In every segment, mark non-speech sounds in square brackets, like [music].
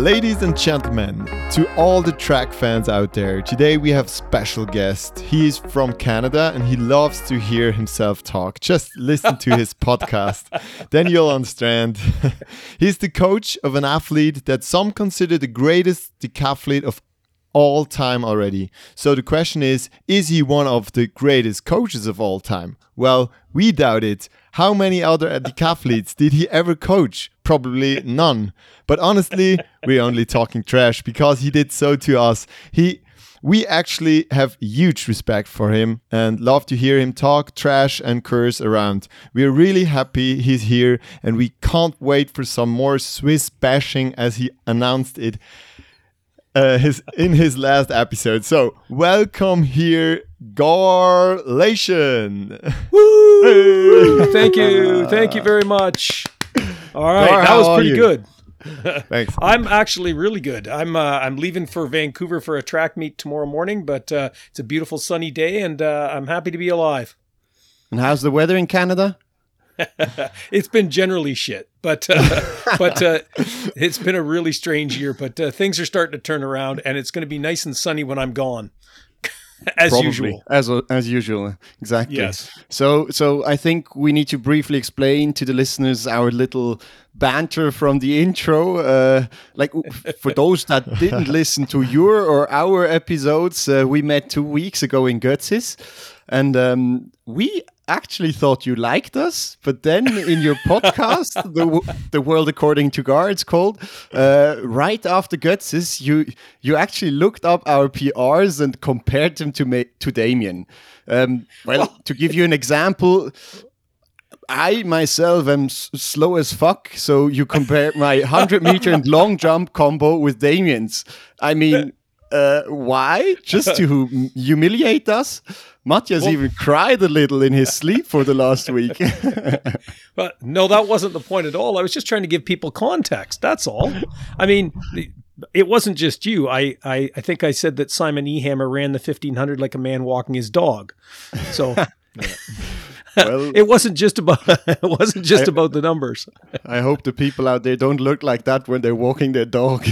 Ladies and gentlemen, to all the track fans out there, today we have special guest. He is from Canada and he loves to hear himself talk. Just listen to his [laughs] podcast, then you'll understand. [laughs] He's the coach of an athlete that some consider the greatest decathlete of all time already. So the question is, is he one of the greatest coaches of all time? Well, we doubt it. How many other decathletes did he ever coach? Probably [laughs] none. But honestly, we're only talking trash because he did so to us. He we actually have huge respect for him and love to hear him talk trash and curse around. We're really happy he's here and we can't wait for some more Swiss bashing as he announced it uh, his in his last episode. So welcome here, Garlation. Woo! Thank you, thank you very much. All right, Gar, that was pretty you? good. Thanks. I'm actually really good. I'm uh, I'm leaving for Vancouver for a track meet tomorrow morning, but uh, it's a beautiful sunny day, and uh, I'm happy to be alive. And how's the weather in Canada? [laughs] It's been generally shit, but uh, [laughs] but uh, it's been a really strange year. But uh, things are starting to turn around, and it's going to be nice and sunny when I'm gone, [laughs] as Probably. usual. As as usual, exactly. Yes. So so I think we need to briefly explain to the listeners our little banter from the intro. Uh, like for those that didn't [laughs] listen to your or our episodes, uh, we met two weeks ago in Götzis, and um, we actually thought you liked us, but then in your podcast, [laughs] the the world according to Gar, it's called, uh, right after Götzis, you you actually looked up our PRs and compared them to ma- to Damian. Um, well, to give you an example. I myself am s- slow as fuck, so you compare my 100 meter and long jump combo with Damian's. I mean, uh, why? Just to [laughs] humiliate us? Matthias even cried a little in his sleep for the last week. [laughs] But no, that wasn't the point at all. I was just trying to give people context. That's all. I mean, it wasn't just you. I, I, I think I said that Simon Ehammer ran the 1500 like a man walking his dog. So [laughs] well, it wasn't just about it wasn't just about the numbers. I hope the people out there don't look like that when they're walking their dog.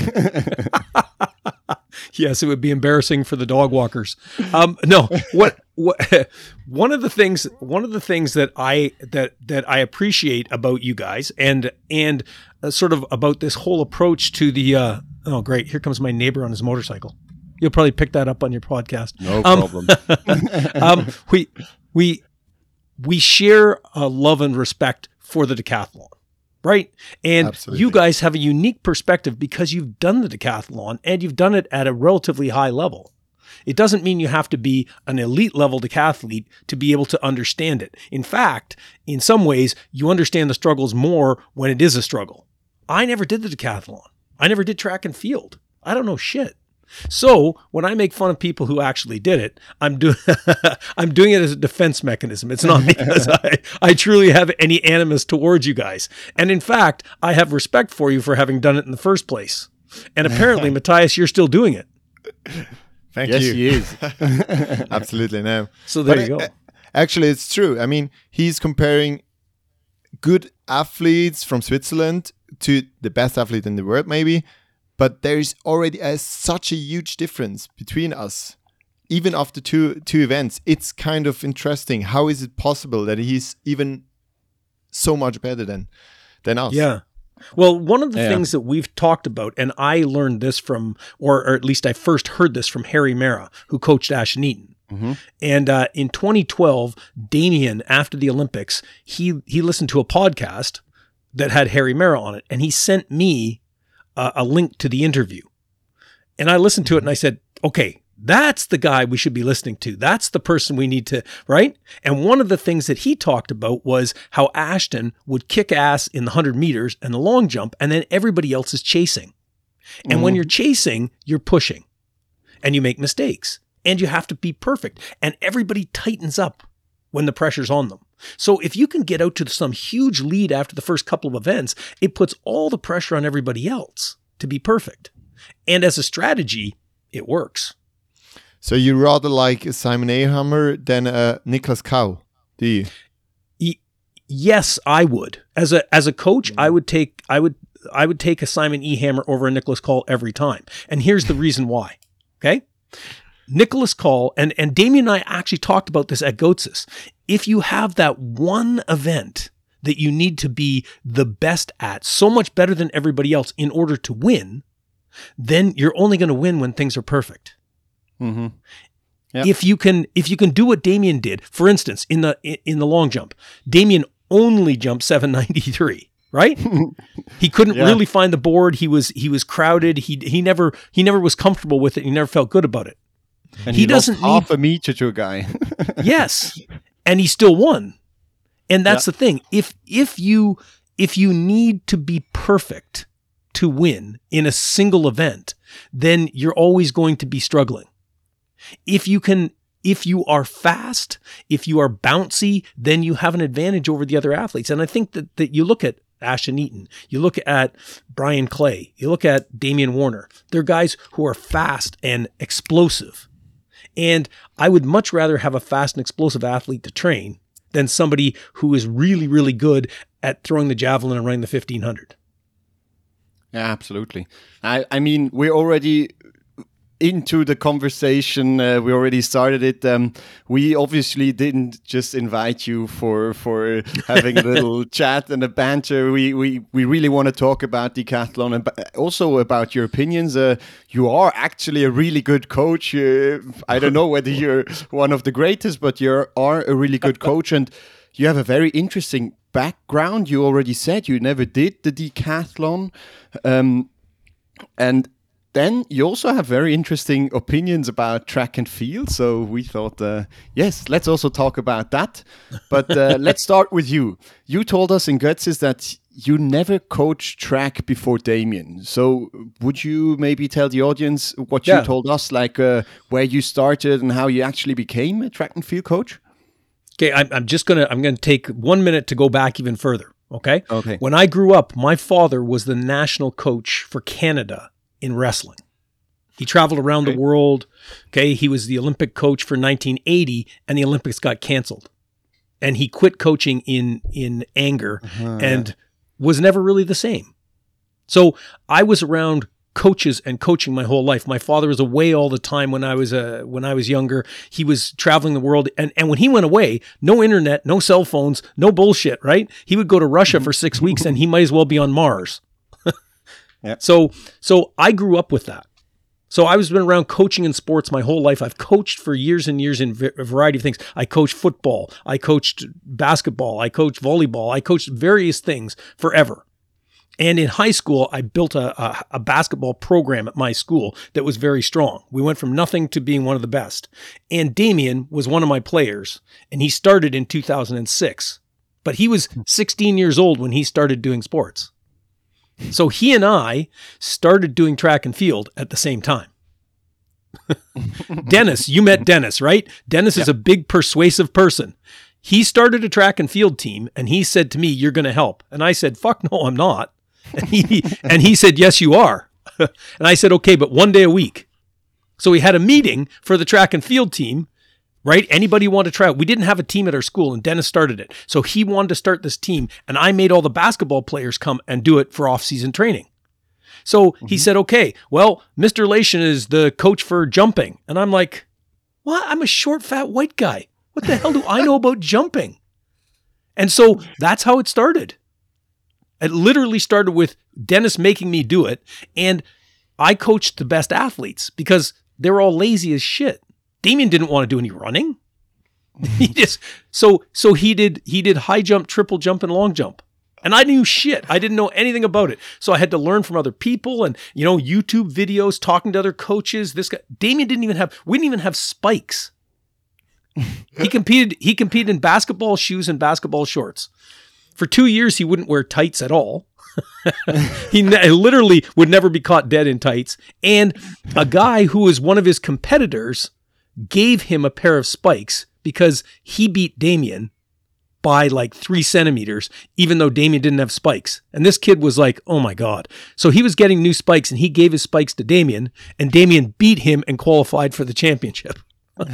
[laughs] Yes, it would be embarrassing for the dog walkers. Um, no, what what [laughs] one of the things one of the things that I that that I appreciate about you guys and and uh, sort of about this whole approach to the uh, oh great here comes my neighbor on his motorcycle. You'll probably pick that up on your podcast. no Um, problem. [laughs] um, we we we share a love and respect for the decathlon, right? And Absolutely. you guys have a unique perspective because you've done the decathlon and you've done it at a relatively high level. It doesn't mean you have to be an elite level decathlete to be able to understand it. In fact, in some ways, you understand the struggles more when it is a struggle. I never did the decathlon. I never did track and field. I don't know shit. So when I make fun of people who actually did it, I'm doing [laughs] I'm doing it as a defense mechanism. It's not because [laughs] I, I truly have any animus towards you guys. And in fact, I have respect for you for having done it in the first place. And apparently, [laughs] Matthias, you're still doing it. Thank yes, you. he is. Absolutely no. So there But, you go. uh, Actually, it's true. I mean, he's comparing good athletes from Switzerland to the best athlete in the world, maybe. But there is already a, such a huge difference between us. Even after two two events, it's kind of interesting. How is it possible that he's even so much better than than us? Yeah. Well, one of the Yeah. things that we've talked about, and I learned this from, or, or at least I first heard this from Harry Marra, who coached Ashton Eaton. Mhm. And uh, in 2012, Damian, after the Olympics, he he listened to a podcast that had Harry Marra on it, and he sent me uh, a link to the interview. And I listened to it, and I said, "Okay, that's the guy we should be listening to. That's the person we need to, right?" And one of the things that he talked about was how Ashton would kick ass in the 100 meters and the long jump, and then everybody else is chasing. And when you're chasing, you're pushing and you make mistakes and you have to be perfect. And everybody tightens up when the pressure's on them. So if you can get out to some huge lead after the first couple of events, it puts all the pressure on everybody else to be perfect. And as a strategy, it works. So you rather like a Simon Ehammer than uh, a Niklas Kaul, do you? yes, I would. As a as a coach, I mm. would take I would I would take a Simon E. Hammer over a Niklas Kaul every time. And here's the reason why. Okay. Niklas Kaul and, and Damian and I actually talked about this at Götzis. If you have that one event that you need to be the best at, so much better than everybody else in order to win, then you're only going to win when things are perfect. Mm-hmm. Yep. If you can, if you can do what Damian did, for instance, in the in the long jump, Damian only jumped 793 right [laughs] he couldn't yeah. really find the board he was he was crowded he he never he never was comfortable with it he never felt good about it and he, he doesn't half need, a meter to a guy [laughs] yes and he still won and that's yeah. the thing if if you if you need to be perfect to win in a single event then you're always going to be struggling if you can if you are fast, if you are bouncy, then you have an advantage over the other athletes. And I think that, that you look at Ashton Eaton, you look at Bryan Clay, you look at Damian Warner. They're guys who are fast and explosive. And I would much rather have a fast and explosive athlete to train than somebody who is really, really good at throwing the javelin and running the 1500. Yeah, absolutely. I, I mean, we're already into the conversation. Uh, we already started it. Um, we obviously didn't just invite you for for having a little [laughs] chat and a banter. We we we really want to talk about decathlon and also about your opinions. Uh, you are actually a really good coach. Uh, I don't know whether [laughs] you're one of the greatest, but you are a really good coach, and you have a very interesting background. You already said you never did the decathlon, um, and then you also have very interesting opinions about track and field. So we thought, uh, yes, let's also talk about that. But uh, [laughs] let's start with you. You told us in Götzis that you never coached track before Damian. So would you maybe tell the audience what yeah. you told us, like uh, where you started and how you actually became a track and field coach? Okay, I'm, I'm just gonna I'm gonna take one minute to go back even further. Okay. Okay. When I grew up, my father was the national coach for Canada in wrestling. He traveled around okay. the world. Okay, he was the Olympic coach for 1980, and the Olympics got canceled, and he quit coaching in in anger uh-huh, and yeah. was never really the same. So I was around coaches and coaching my whole life. My father was away all the time when I was uh, when I was younger. He was traveling the world, and and when he went away, no internet, no cell phones, no bullshit. Right? He would go to Russia for six weeks, and he might as well be on Mars. So so I grew up with that. So I was been around coaching in sports my whole life. I've coached for years and years in a variety of things. I coached football, I coached basketball, I coached volleyball, I coached various things forever. And in high school, I built a, a, a, basketball program at my school that was very strong. We went from nothing to being one of the best. And Damian was one of my players, and he started in 2006. But he was 16 years old when he started doing sports. So he and I started doing track and field at the same time. [laughs] Dennis, you met Dennis, right? Dennis yeah. is a big persuasive person. He started a track and field team and he said to me, You're going to help. And I said, Fuck no, I'm not. And he, [laughs] and he said, Yes, you are. [laughs] and I said, Okay, but one day a week. So we had a meeting for the track and field team right? Anybody want to try out? We didn't have a team at our school, and Dennis started it. So he wanted to start this team, and I made all the basketball players come and do it for off-season training. So mm-hmm. he said, okay, well, Mr. Leyshon is the coach for jumping. And I'm like, what? I'm a short, fat white guy. What the hell do I know about jumping? And so that's how it started. It literally started with Dennis making me do it. And I coached the best athletes because they're all lazy as shit. Damian didn't want to do any running. [laughs] he hmm. just so so he did he did high jump, triple jump, and long jump. And I knew shit. I didn't know anything about it. So I had to learn from other people and, you know, YouTube videos, talking to other coaches. This guy, Damian didn't even have, we didn't even have spikes. [laughs] he competed, he competed in basketball shoes and basketball shorts. For two years, he wouldn't wear tights at all. [laughs] he ne- literally would never be caught dead in tights. And a guy who was one of his competitors gave him a pair of spikes because he beat Damian by like three centimeters, even though Damian didn't have spikes. And this kid was like, oh my God. So he was getting new spikes and he gave his spikes to Damian, and Damian beat him and qualified for the championship. [laughs]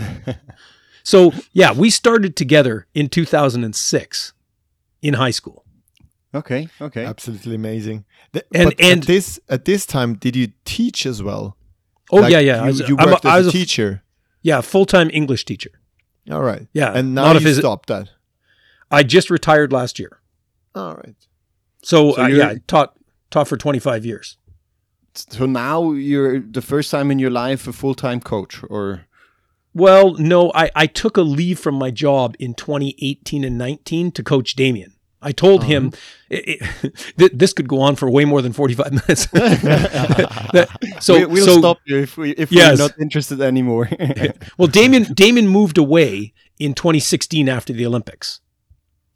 so, yeah, we started together in 2006 in high school. Okay. Okay. Absolutely amazing. Th- And- and- at this at this time, did you teach as well? Oh Like, yeah, yeah. You, I was, you I'm a- worked I as was a a- teacher. Yeah, full time English teacher. All right. Yeah, And now not a you phys- stopped that. I just retired last year, All right. so, So uh, yeah, I taught taught for 25 years. So now you're the first time in your life a full time coach, or Well, no, I, I took a leave from my job in 2018 and 19 to coach Damian. I told him uh-huh. it, it, [laughs] th- this could go on for way more than 45 [laughs] minutes. [laughs] That- so, we, will so stop you if we if Yes. we're not interested anymore. well, Damian Damian moved away in 2016 after the Olympics.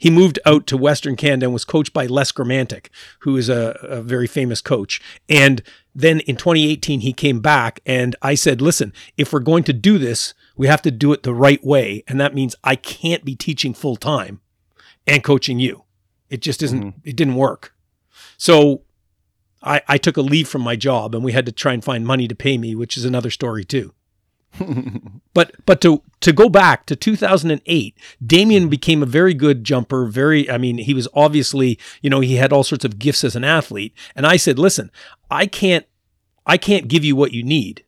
He moved out to Western Canada and was coached by Les Gramantik, who is a, a very famous coach. And then in 2018, he came back, and I said, "Listen, if we're going to do this, we have to do it the right way, and that means I can't be teaching full time and coaching you. It just isn't. Mm-hmm. It didn't work. So." I, I took a leave from my job and we had to try and find money to pay me, which is another story too. [laughs] But but to to go back to 2008, Damian mm-hmm. became a very good jumper. Very, I mean, he was obviously, you know, he had all sorts of gifts as an athlete. And I said, listen, I can't I can't give you what you need.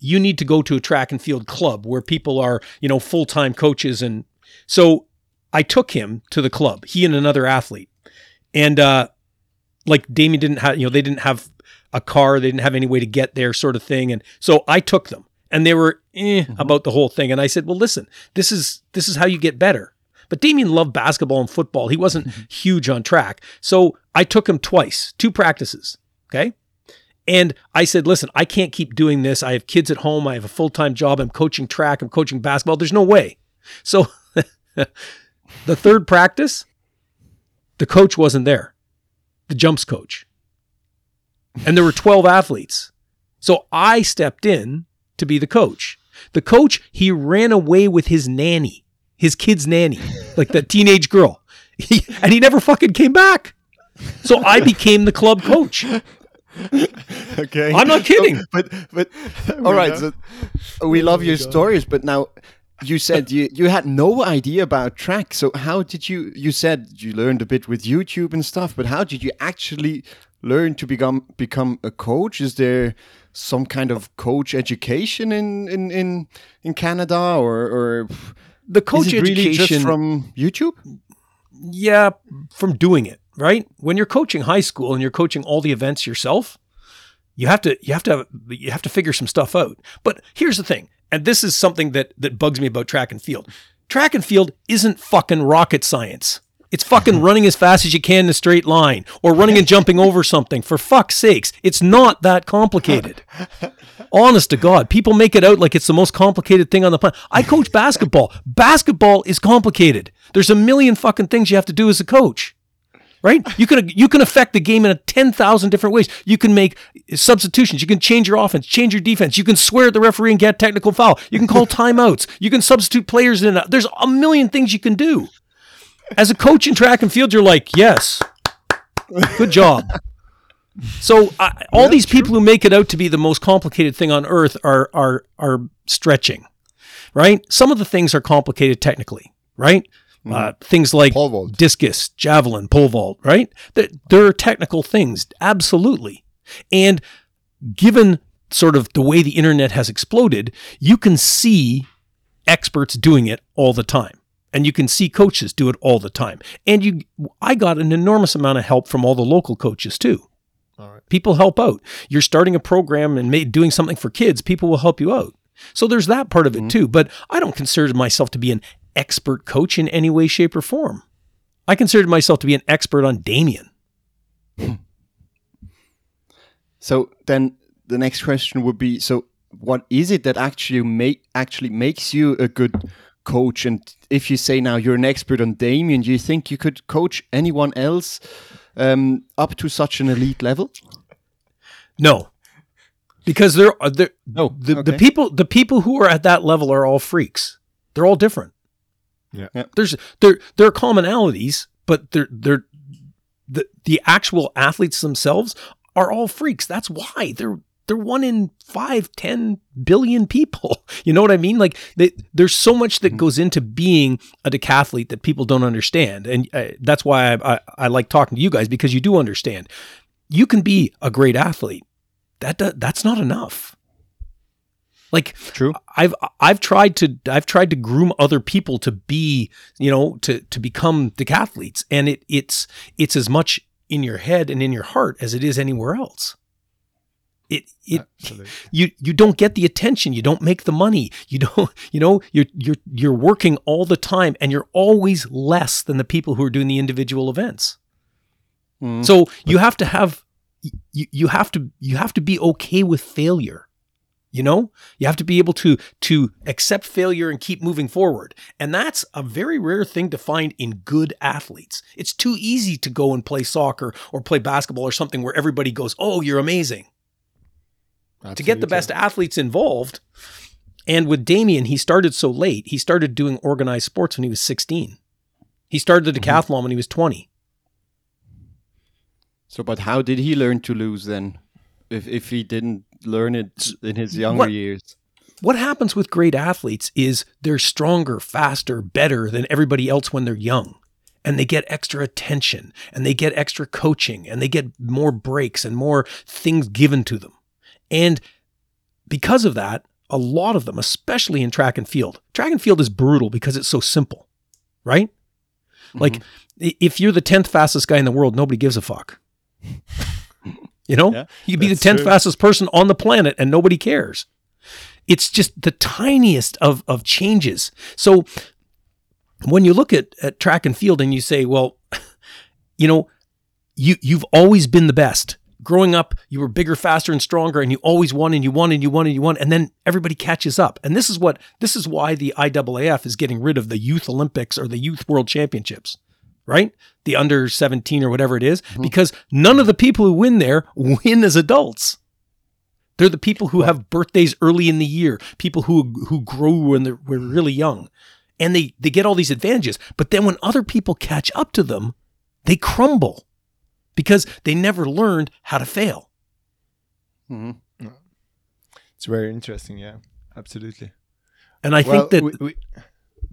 You need to go to a track and field club where people are, you know, full time coaches. And so I took him to the club, he and another athlete. And uh, like Damian didn't have, you know, they didn't have a car, they didn't have any way to get there, sort of thing. And so I took them, and they were eh, about the whole thing. And I said, well, listen, this is this is how you get better. But Damian loved basketball and football. He wasn't huge on track, so I took him twice, two practices. Okay. And I said, listen, I can't keep doing this. I have kids at home. I have a full time job. I'm coaching track. I'm coaching basketball. There's no way. So [laughs] the third practice, the coach wasn't there, the jumps coach. And there were 12 athletes. So I stepped in to be the coach. The coach, he ran away with his nanny, his kid's nanny, like that teenage girl. He, and he never fucking came back. So I became the club coach. okay, I'm not kidding. So- [laughs] but but all right, so we love your stories, but now you said you you had no idea about track. So how did you? You said you learned a bit with YouTube and stuff, but how did you actually learn to become become a coach? Is there some kind of coach education in in in, in Canada or or The coach is it really education just from YouTube? Yeah, from doing it, right? When you're coaching high school and you're coaching all the events yourself, you have to you have to have, you have to figure some stuff out. But here's the thing, and this is something that that bugs me about track and field. Track and field isn't fucking rocket science. It's fucking mm-hmm. running as fast as you can in a straight line or running and jumping over something. For fuck's sakes, it's not that complicated. [laughs] Honest to God, people make it out like it's the most complicated thing on the planet. I coach basketball. Basketball is complicated. There's a million fucking things you have to do as a coach. Right? You can you can affect the game in a 10,000 different ways. You can make substitutions, you can change your offense, change your defense, you can swear at the referee and get technical foul. You can call timeouts, you can substitute players in. There's a million things you can do. As a coach in track and field, you're like, "Yes. Good job." So I all these people who make it out to be the most complicated thing on earth are are are stretching, right? Some of the things are complicated technically, right? Uh, things like discus, javelin, pole vault, right? There, there are technical things, absolutely. And given sort of the way the internet has exploded, you can see experts doing it all the time. And you can see coaches do it all the time. And you I got an enormous amount of help from all the local coaches too. All right. People help out. You're starting a program and ma- doing something for kids, people will help you out. So there's that part of it too. But I don't consider myself to be an expert coach in any way, shape, or form. I considered myself to be an expert on Damian. [laughs] So then the next question would be: So what is it that actually make actually makes you a good coach? And if you say now you're an expert on Damian, do you think you could coach anyone else um, up to such an elite level? No, because there are there, No, the, the people the people who are at that level are all freaks. They're all different. Yeah. Yeah. There's there there are commonalities, but they're they're the the actual athletes themselves are all freaks. That's why they're they're one in five, ten billion people. [laughs] You know what I mean? Like they, there's so much that goes into being a decathlete that people don't understand, and uh, that's why I, I, I like talking to you guys because you do understand. You can be a great athlete. That that's not enough. Like true. I've I've tried to I've tried to groom other people to be, you know, to to become decathletes and it it's it's as much in your head and in your heart as it is anywhere else. It it Absolutely. you you don't get the attention, you don't make the money. You don't [laughs] you know, you're you're you're working all the time and you're always less than the people who are doing the individual events. Mm. So you have to have you, you have to you have to be okay with failure you know, you have to be able to to accept failure and keep moving forward. And that's a very rare thing to find in good athletes. It's too easy to go and play soccer or play basketball or something where everybody goes, "Oh, you're amazing." Absolutely. To get the best athletes involved, and with Damian, he started so late. He started doing organized sports when he was 16. He started the mm-hmm. decathlon mm-hmm. when he was 20. So, but how did he learn to lose then? If if he didn't learn it in his younger what, years. What happens with great athletes is they're stronger, faster, better than everybody else when they're young. And they get extra attention and they get extra coaching and they get more breaks and more things given to them. And because of that, a lot of them, especially in track and field, track and field is brutal because it's so simple, right? Mm-hmm. Like if you're the 10th fastest guy in the world, nobody gives a fuck. [laughs] You know, yeah, you would be the 10th true. fastest person on the planet and nobody cares. It's just the tiniest of, of changes. So when you look at, at track and field and you say, well, [laughs] you know, you, you've always been the best. Growing up, you were bigger, faster, and stronger, and you always won and you won and you won and you won. And then everybody catches up. And this is what this is why the IAAF is getting rid of the youth Olympics or the youth world championships right? The under 17 or whatever it is, mm-hmm. because none of the people who win there win as adults. They're the people who have birthdays early in the year, people who who grow when they were really young. And they, they get all these advantages. But then when other people catch up to them, they crumble because they never learned how to fail. Mm-hmm. It's very interesting. Yeah, absolutely. And I well, think that. We, we,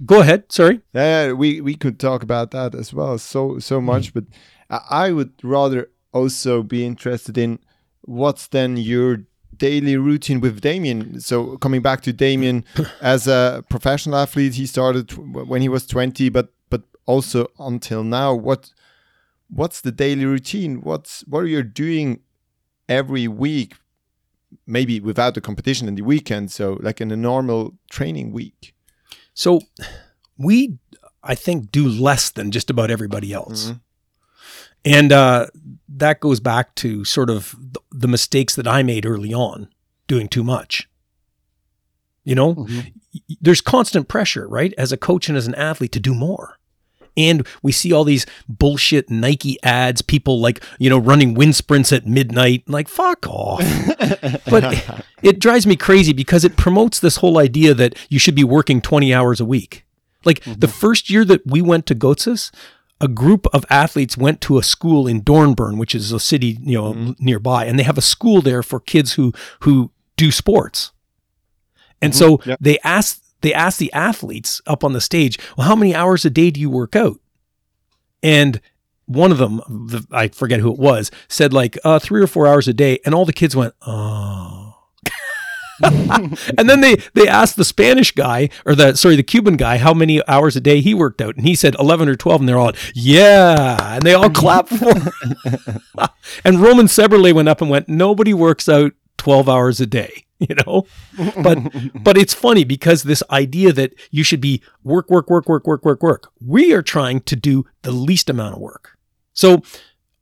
Go ahead. Sorry. Yeah, we we could talk about that as well. So so much, mm. but I would rather also be interested in what's then your daily routine with Damian. So coming back to Damian [laughs] as a professional athlete, he started when he was 20, but but also until now, what what's the daily routine? What's what are you doing every week? Maybe without the competition in the weekend, so like in a normal training week. So we, I think, do less than just about everybody else. Mm-hmm. And uh, that goes back to sort of the mistakes that I made early on, doing too much. You know, mm-hmm. there's constant pressure, right? As a coach and as an athlete to do more. And we see all these bullshit Nike ads, people like, you know, running wind sprints at midnight. Like, fuck off. [laughs] but it, it drives me crazy because it promotes this whole idea that you should be working 20 hours a week. Like mm-hmm. the first year that we went to Götzis, a group of athletes went to a school in Dornbirn, which is a city, you know, mm-hmm. nearby, and they have a school there for kids who who do sports. And mm-hmm. so yep. they asked they asked the athletes up on the stage, well, how many hours a day do you work out? And one of them, the, I forget who it was, said like uh, three or four hours a day. And all the kids went, oh. [laughs] and then they they asked the Spanish guy or the sorry the Cuban guy how many hours a day he worked out, and he said eleven or twelve, and they're all yeah, and they all [laughs] clapped for. [laughs] and Roman Šebrle went up and went, nobody works out twelve hours a day. [laughs] you know? But [laughs] but it's funny because this idea that you should be work work work work work work work we are trying to do the least amount of work. So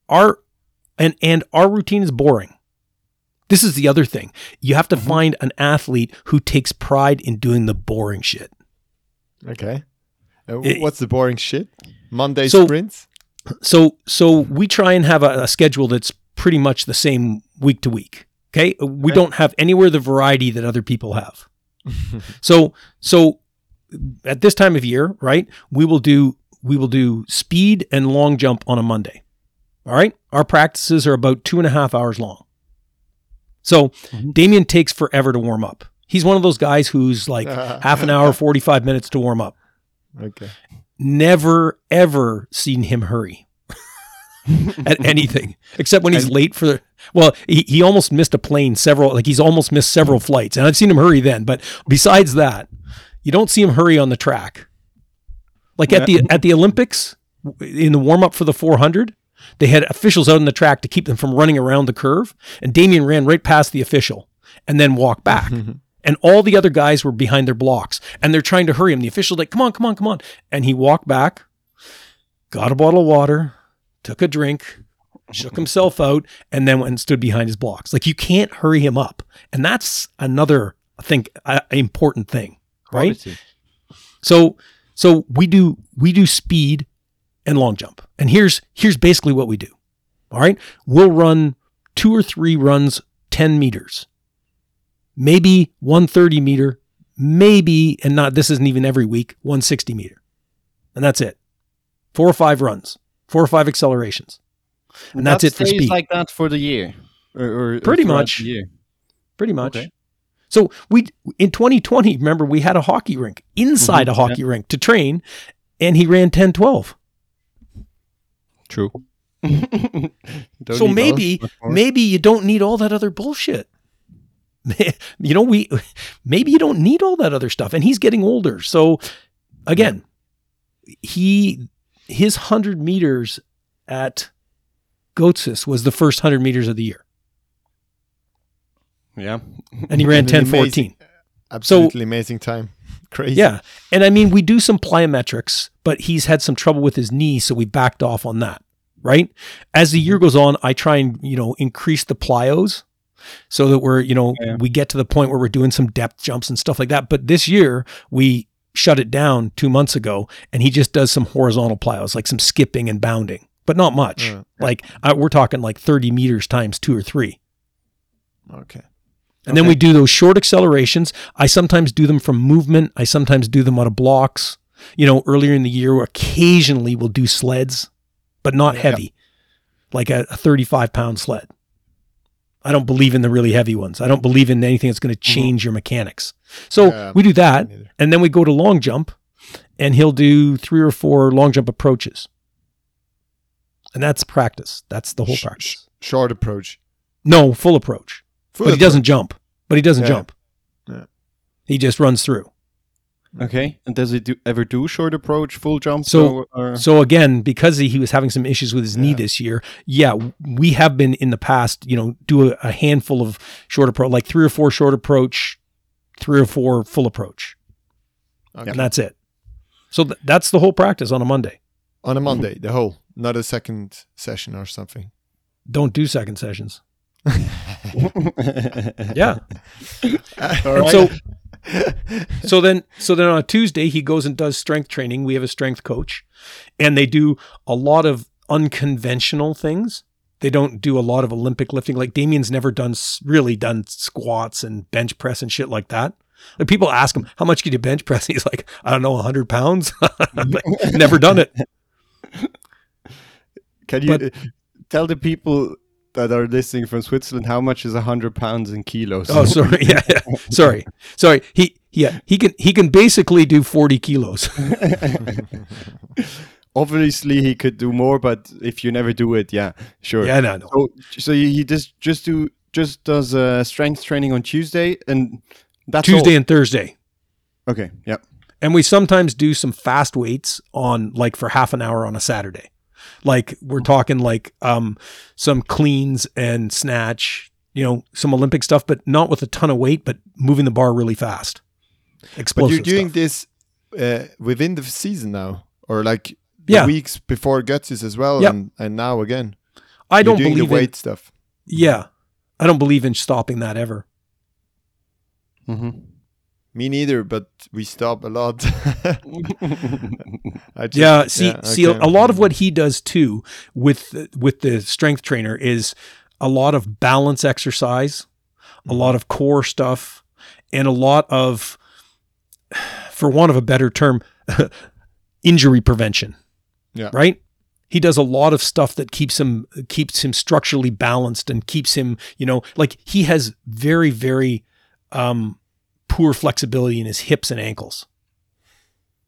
our and and our routine is boring. This is the other thing. You have to mm-hmm. find an athlete who takes pride in doing the boring shit. Okay. Uh, what's the boring shit? Monday so, sprints? So so we try and have a, a schedule that's pretty much the same week to week Okay. We don't have anywhere the variety that other people have. [laughs] so, so at this time of year, right, we will do, we will do speed and long jump on a Monday. All right. Our practices are about two and a half hours long. So Mhm. Damian takes forever to warm up. He's one of those guys who's like [laughs] half an hour, 45 minutes to warm up. Okay. Never, ever seen him hurry [laughs] at anything except when he's late for, well, he, he almost missed a plane several, like he's almost missed several flights. And I've seen him hurry then. But besides that, you don't see him hurry on the track. Like at the at the Olympics, in the warm up for the 400, they had officials out on the track to keep them from running around the curve, and Damian ran right past the official and then walked back. [laughs] and all the other guys were behind their blocks, and they're trying to hurry him. The official's like, "Come on, come on, come on!" And he walked back, got a bottle of water, took a drink, shook himself out, and then went and stood behind his blocks. Like you can't hurry him up, and that's another, I think, uh, important thing, right? So so we do we do speed and long jump. And here's here's basically what we do. All right? We'll run two or three runs 10 meters. Maybe 130 meter, maybe and not this isn't even every week, 160 meter. And that's it. Four or five runs, four or five accelerations. And that's that it for speed. like that for the year. Or, or Pretty throughout much. the year. Pretty much. Okay. So we in 2020, remember we had a hockey rink inside Mhm, a hockey rink to train and he ran 10 12. True. [laughs] so maybe maybe you don't need all that other bullshit [laughs] you know we maybe you don't need all that other stuff and he's getting older so again he his 100 meters at Götzis was the first 100 meters of the year yeah. and he [laughs] ran And an 10 14 Absolutely amazing time. [laughs] Crazy. yeah and i mean we do some plyometrics but he's had some trouble with his knee so we backed off on that right as the year mm-hmm. goes on i try and you know increase the plyos so that we're you know Yeah. we get to the point where we're doing some depth jumps and stuff like that but this year we shut it down two months ago and he just does some horizontal plyos, like some skipping and bounding but not much Uh, like I, we're talking like 30 meters times two or three okay. and then we do those short accelerations. I sometimes do them from movement. I sometimes do them out of blocks. You know, earlier in the year, occasionally we'll do sleds, but not Yeah. heavy, like a, a 35 pound sled. I don't believe in the really heavy ones. I don't believe in anything that's going to mm-hmm. change your mechanics. So Yeah, we do that. And then we go to long jump, and he'll do three or four long jump approaches. And that's practice. That's the whole Sh- practice. sh- short approach. No, full approach Full but he doesn't jump. But he doesn't Yeah. jump. Yeah. He just runs through. Mm-hmm. Okay. And does he do ever do short approach, full jump? So- or, or- So again, because he, he was having some issues with his knee this year, yeah, we have been in the past, you know, do a, a handful of short approach, like three or four short approach, three or four full approach, Okay. and that's it. So th- that's the whole practice on a Monday. on a mm-hmm. Monday, the whole, not a second session or something. Don't do second sessions. [laughs] Yeah. [laughs] All right. so [laughs] so then so then on a Tuesday he goes and does strength training. We have a strength coach and they do a lot of unconventional things. They don't do a lot of Olympic lifting. Like Damian's never done really done squats and bench press and shit like that. Like people ask him, "How much can you bench press?" [laughs] He's like, "I don't know, 100 pounds." [laughs] Like, never done it. Can you But- tell the people that are listening from Switzerland how much is hundred pounds in kilos? Oh, sorry. [laughs] Yeah, yeah. sorry, sorry. He yeah he can he can basically do 40 kilos. [laughs] [laughs] Obviously, he could do more, but if you never do it, yeah, sure. Yeah, no, no. So, so he just just do just does uh, strength training on Tuesday, and that's Tuesday all. and Thursday. Okay, Yep. And we sometimes do some fast weights on like for half an hour on a Saturday. Like we're talking like um some cleans and snatch, you know, some Olympic stuff, but not with a ton of weight, but moving the bar really fast. But you're doing stuff. this uh, within the season now, or like the Yeah. weeks before Götzis as well, Yep. and, and now again. I You're don't doing believe the in weight stuff. Yeah. I don't believe in stopping that ever. hmm Me neither, but we stop a lot. [laughs] [laughs] I just- Yeah, see, see, okay. a lot of what he does too with with the strength trainer is a lot of balance exercise, a Mm-hmm. lot of core stuff, and a lot of, for want of a better term, [laughs] injury prevention. Yeah. Right. He does a lot of stuff that keeps him keeps him structurally balanced and keeps him, you know, like he has very very um, poor flexibility in his hips and ankles.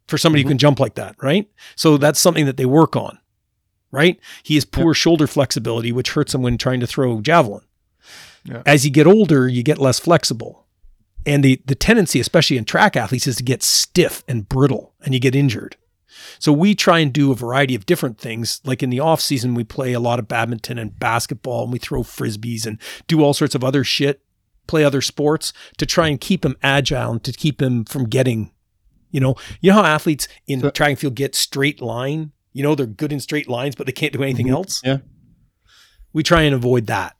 For somebody Mhm. who can jump like that, right? So that's something that they work on, right? He has poor shoulder flexibility, which hurts him when trying to throw javelin. Yeah. As you get older, you get less flexible. And the, the tendency, especially in track athletes, is to get stiff and brittle and you get injured. So we try and do a variety of different things. Like in the off season, we play a lot of badminton and basketball and we throw frisbees and do all sorts of other shit, play other sports to try and keep him agile and to keep him from getting, you know, you know how athletes in So- track and field get straight line? You know, they're good in straight lines, but they can't do anything Mhm. else. Yeah. We try and avoid that.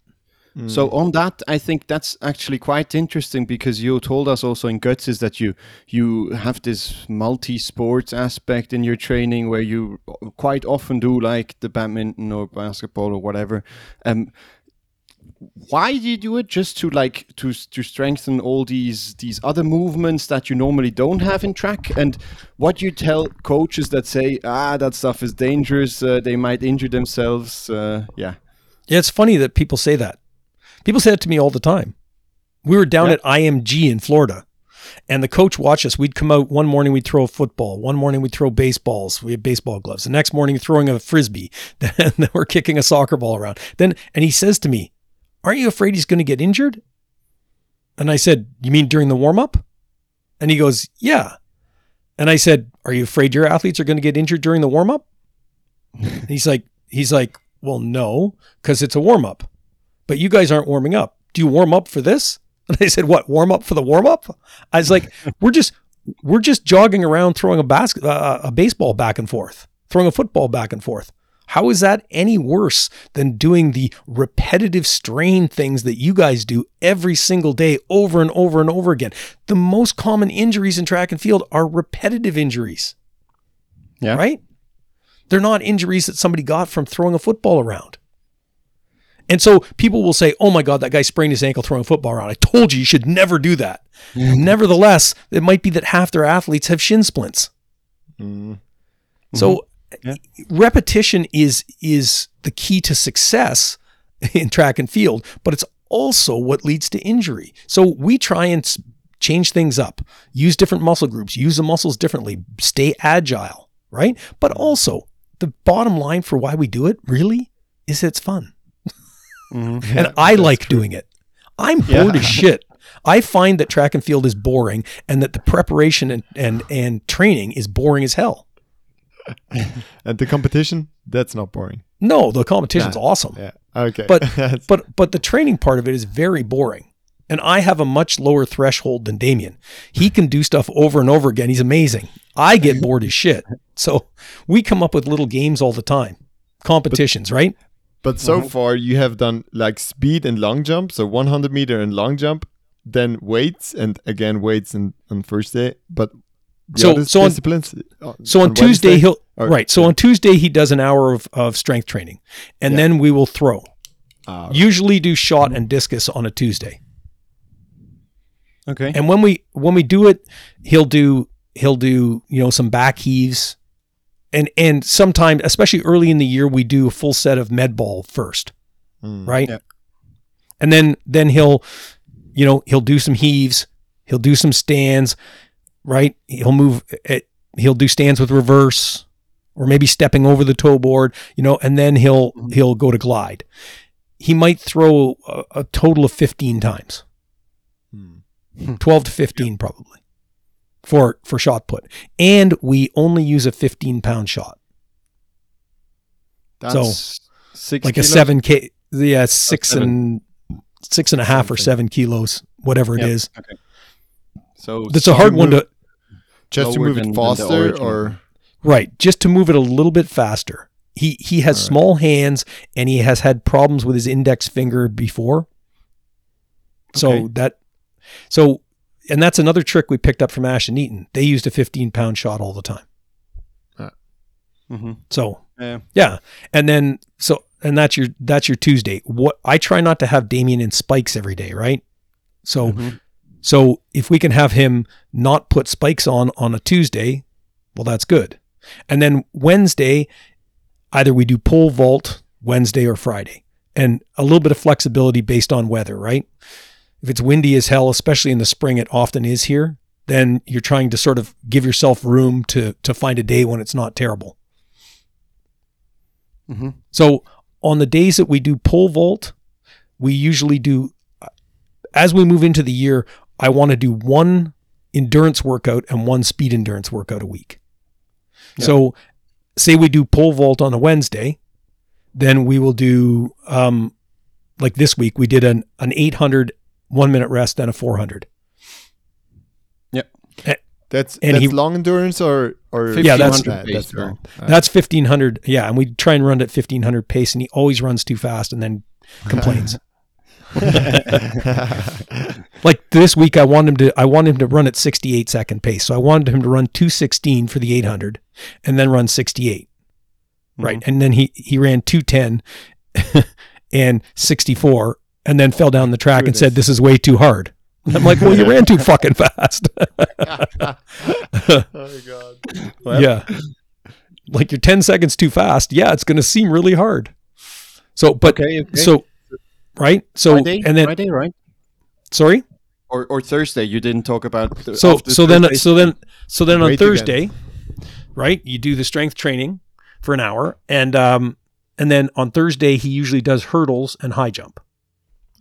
Mm. So on that, I think that's actually quite interesting because you told us also in Götzis that you you have this multi-sports aspect in your training where you quite often do like the badminton or basketball or whatever. Um, why do you do it? Just to like to to strengthen all these these other movements that you normally don't have in track. And what you tell coaches that say, ah, that stuff is dangerous. Uh, they might injure themselves. Uh, yeah. Yeah, it's funny that people say that. People say that to me all the time. We were down Yeah. at IMG in Florida, and the coach watched us. We'd come out one morning, we'd throw a football. One morning, we'd throw baseballs. We had baseball gloves. The next morning, throwing a frisbee. [laughs] Then we're kicking a soccer ball around. Then, and he says to me, "Aren't you afraid he's going to get injured?" And I said, "You mean during the warm up?" And he goes, "Yeah." And I said, "Are you afraid your athletes are going to get injured during the warm up?" [laughs] he's like, he's like, "Well, no, because it's a warm up." but you guys aren't warming up. Do you warm up for this? [laughs] And I said, what, warm up for the warm up? I was like, [laughs] we're just, we're just jogging around throwing a basket, uh, a baseball back and forth, throwing a football back and forth. How is that any worse than doing the repetitive strain things that you guys do every single day over and over and over again? The most common injuries in track and field are repetitive injuries. Yeah. Right? They're not injuries that somebody got from throwing a football around. And so people will say, "Oh my God, that guy sprained his ankle throwing a football around." I told you you should never do that. [laughs] Nevertheless, it might be that half their athletes have shin splints. Mm. So Yeah. repetition is is the key to success [laughs] in track and field, but it's also what leads to injury. So we try and change things up, use different muscle groups, use the muscles differently, stay agile, right? But also the bottom line for why we do it really is it's fun Mhm. [laughs] and I like doing it. I'm Yeah. bored as [laughs] shit. I find that track and field is boring and that the preparation and, and, and training is boring as hell. [laughs] And the competition, that's not boring. No, the competition's Nah. awesome. Yeah. Okay. But- [laughs] But but the training part of it is very boring. And I have a much lower threshold than Damian. He can do stuff over and over again. He's amazing. I get [laughs] bored as shit. So we come up with little games all the time. Competitions, right? But so Mhm. far, you have done like speed and long jump, so 100 meter and long jump, then weights and again weights and on first day. But the So- other so on- uh, So on, Tuesday Wednesday? he'll Or- right. So on Tuesday he does an hour of, of strength training, and Yeah. then we will throw. Ah, Usually do shot and discus on a Tuesday. Okay. And when we when we do it, he'll do he'll do you know some back heaves, and and sometimes especially early in the year we do a full set of med ball first, mm. right? Yeah. And then then he'll you know he'll do some heaves, he'll do some stands, right? He'll move it, he'll do stands with reverse or maybe stepping over the toe board, you know, and then he'll Mhm. he'll go to glide. He might throw a, a total of 15 times. Mm. [laughs] 12 to 15 probably for for shot put and we only use a 15 pound shot That's six like kilos? a 7 k yeah six seven. and six and a half or seven kilos whatever it Yep. is. So that's a hard one to Just to move than- it faster, or right just to move it a little bit faster he he has All right. small hands and he has had problems with his index finger before so Okay. that so and that's another trick we picked up from Ashton Eaton they used a 15 pound shot all the time Mhm. so Yeah. Yeah. And then so and that's your that's your Tuesday. What I try not to have Damian in spikes every day, right? So Mhm. So if we can have him not put spikes on on a Tuesday, well that's good. And then Wednesday either we do pole vault Wednesday or Friday, and a little bit of flexibility based on weather, right? If it's windy as hell, especially in the spring, it often is here. Then you're trying to sort of give yourself room to to find a day when it's not terrible. Mhm. So on the days that we do pole vault, we usually do. As we move into the year, I want to do one endurance workout and one speed endurance workout a week. So, say we do pole vault on a Wednesday, then we will do um, like this week we did an an 800 one minute rest and a 400. Yep, That's And that's he- long endurance or or Yeah, that's- 1500 that- that's pace, long. Uh, That's 1500. Yeah, and we try and run at 1500 pace, and he always runs too fast and then [laughs] complains. [laughs] like this week, I want him to I want him to run at 68 second pace. So I wanted him to run 216 for the 800, and then run 68. Mm-hmm. Right, and then he he ran 210 [laughs] and 64, and then fell down the track and said, "This is way too hard." I'm like, "Well, you [laughs] ran too fucking fast." oh my god. Well, yeah. Like you're 10 seconds too fast. Yeah, it's going to seem really hard. So, but Okay, okay. so, right? So, Friday, and then, Friday, right? sorry? Or, or Thursday. You didn't talk about. The, So, after so then, Thursday. so then, so then on Weight again. Thursday, right? You do the strength training for an hour. And, um, and then on Thursday, he usually does hurdles and high jump.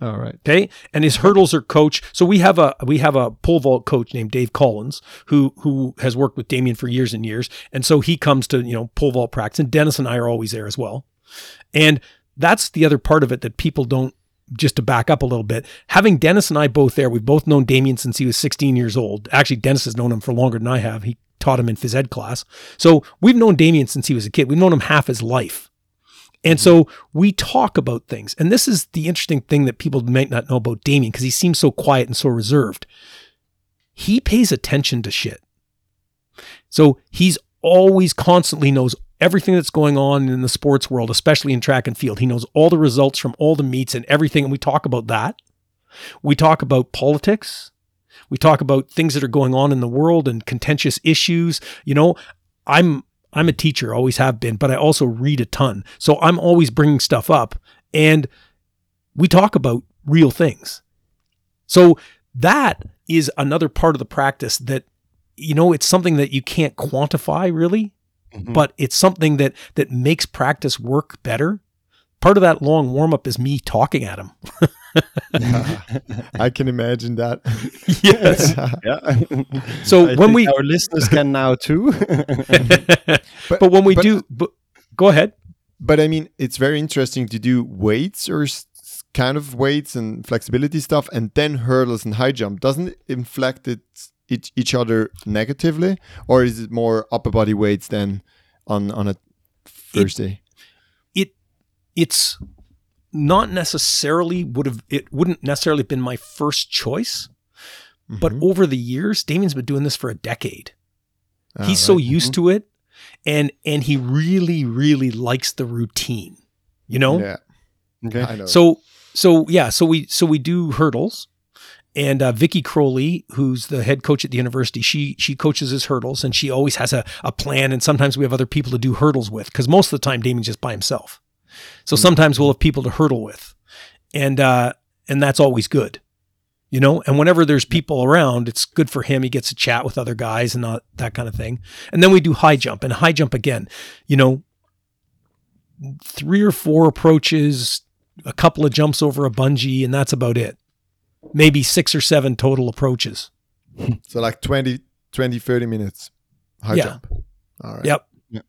All right. Okay. And his hurdles are coach. So we have a we have a pole vault coach named Dave Collins who who has worked with Damian for years and years. And so he comes to, you know, pole vault practice. And Dennis and I are always there as well. And that's the other part of it that people don't just to back up a little bit. Having Dennis and I both there, we've both known Damian since he was 16 years old. Actually, Dennis has known him for longer than I have. He taught him in phys ed class. So we've known Damian since he was a kid. We've known him half his life. And so we talk about things. And this is the interesting thing that people might not know about Damian because he seems so quiet and so reserved. He pays attention to shit. So he's always constantly knows everything that's going on in the sports world, especially in track and field. He knows all the results from all the meets and everything. And we talk about that. We talk about politics. We talk about things that are going on in the world and contentious issues. You know, I'm I'm a teacher, always have been, but I also read a ton. So I'm always bringing stuff up and we talk about real things. So that is another part of the practice that you know, it's something that you can't quantify really, Mhm. but it's something that that makes practice work better. Part of that long warm up is me talking at him. I can imagine that. Yes. yeah. [laughs] So I when think we our listeners can now too. [laughs] but, when we but- do but, go ahead. but I mean, it's very interesting to do weights or s- s- kind of weights and flexibility stuff, and then hurdles and high jump. Doesn't it inflect it each, each other negatively, or is it more upper body weights than on on a Thursday? it it's not necessarily would have it wouldn't necessarily have been my first choice but Mhm. over the years Damian's been doing this for a decade Ah, he's so right. used to it and and he really really likes the routine you know Yeah, okay. I know. so so yeah so we so we do hurdles and uh, Vickie Croley, who's the head coach at the university, she she coaches his hurdles, and she always has a, a plan. And sometimes we have other people to do hurdles with, because most of the time Damian's just by himself. So sometimes we'll have people to hurdle with, and uh, and that's always good, you know. And whenever there's people around, it's good for him. He gets to chat with other guys and not that kind of thing. And then we do high jump, and high jump again, you know, three or four approaches, a couple of jumps over a bungee, and that's about it. Maybe six or seven total approaches. [laughs] so like 20, 20, 30 minutes high Yeah. jump. All right. Yep. yep.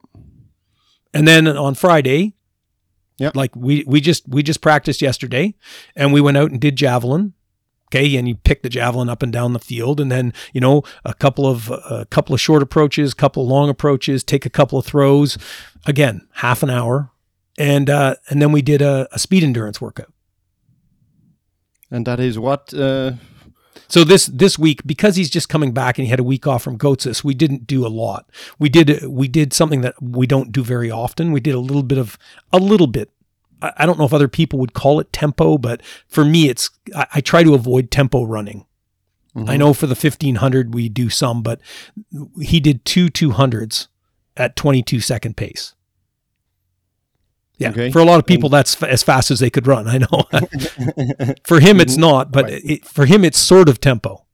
And then on Friday, Yep. like we we just we just practiced yesterday, and we went out and did javelin. Okay, and you pick the javelin up and down the field, and then you know a couple of a couple of short approaches, couple of long approaches, take a couple of throws. Again, half an hour, and uh, and then we did a, a speed endurance workout. And that is what. Uh, So this this week, because he's just coming back and he had a week off from Götzis, we didn't do a lot. We did we did something that we don't do very often. We did a little bit of a little bit. I I don't know if other people would call it tempo, but for me, it's I, I try to avoid tempo running. I know for the fifteen hundred we do some, but he did two two hundreds at twenty two second pace. Yeah, Okay. for a lot of people, that's f- as fast as they could run. [laughs] I know. [laughs] for him, it's mm-hmm. not, but Right. it, for him, it's sort of tempo.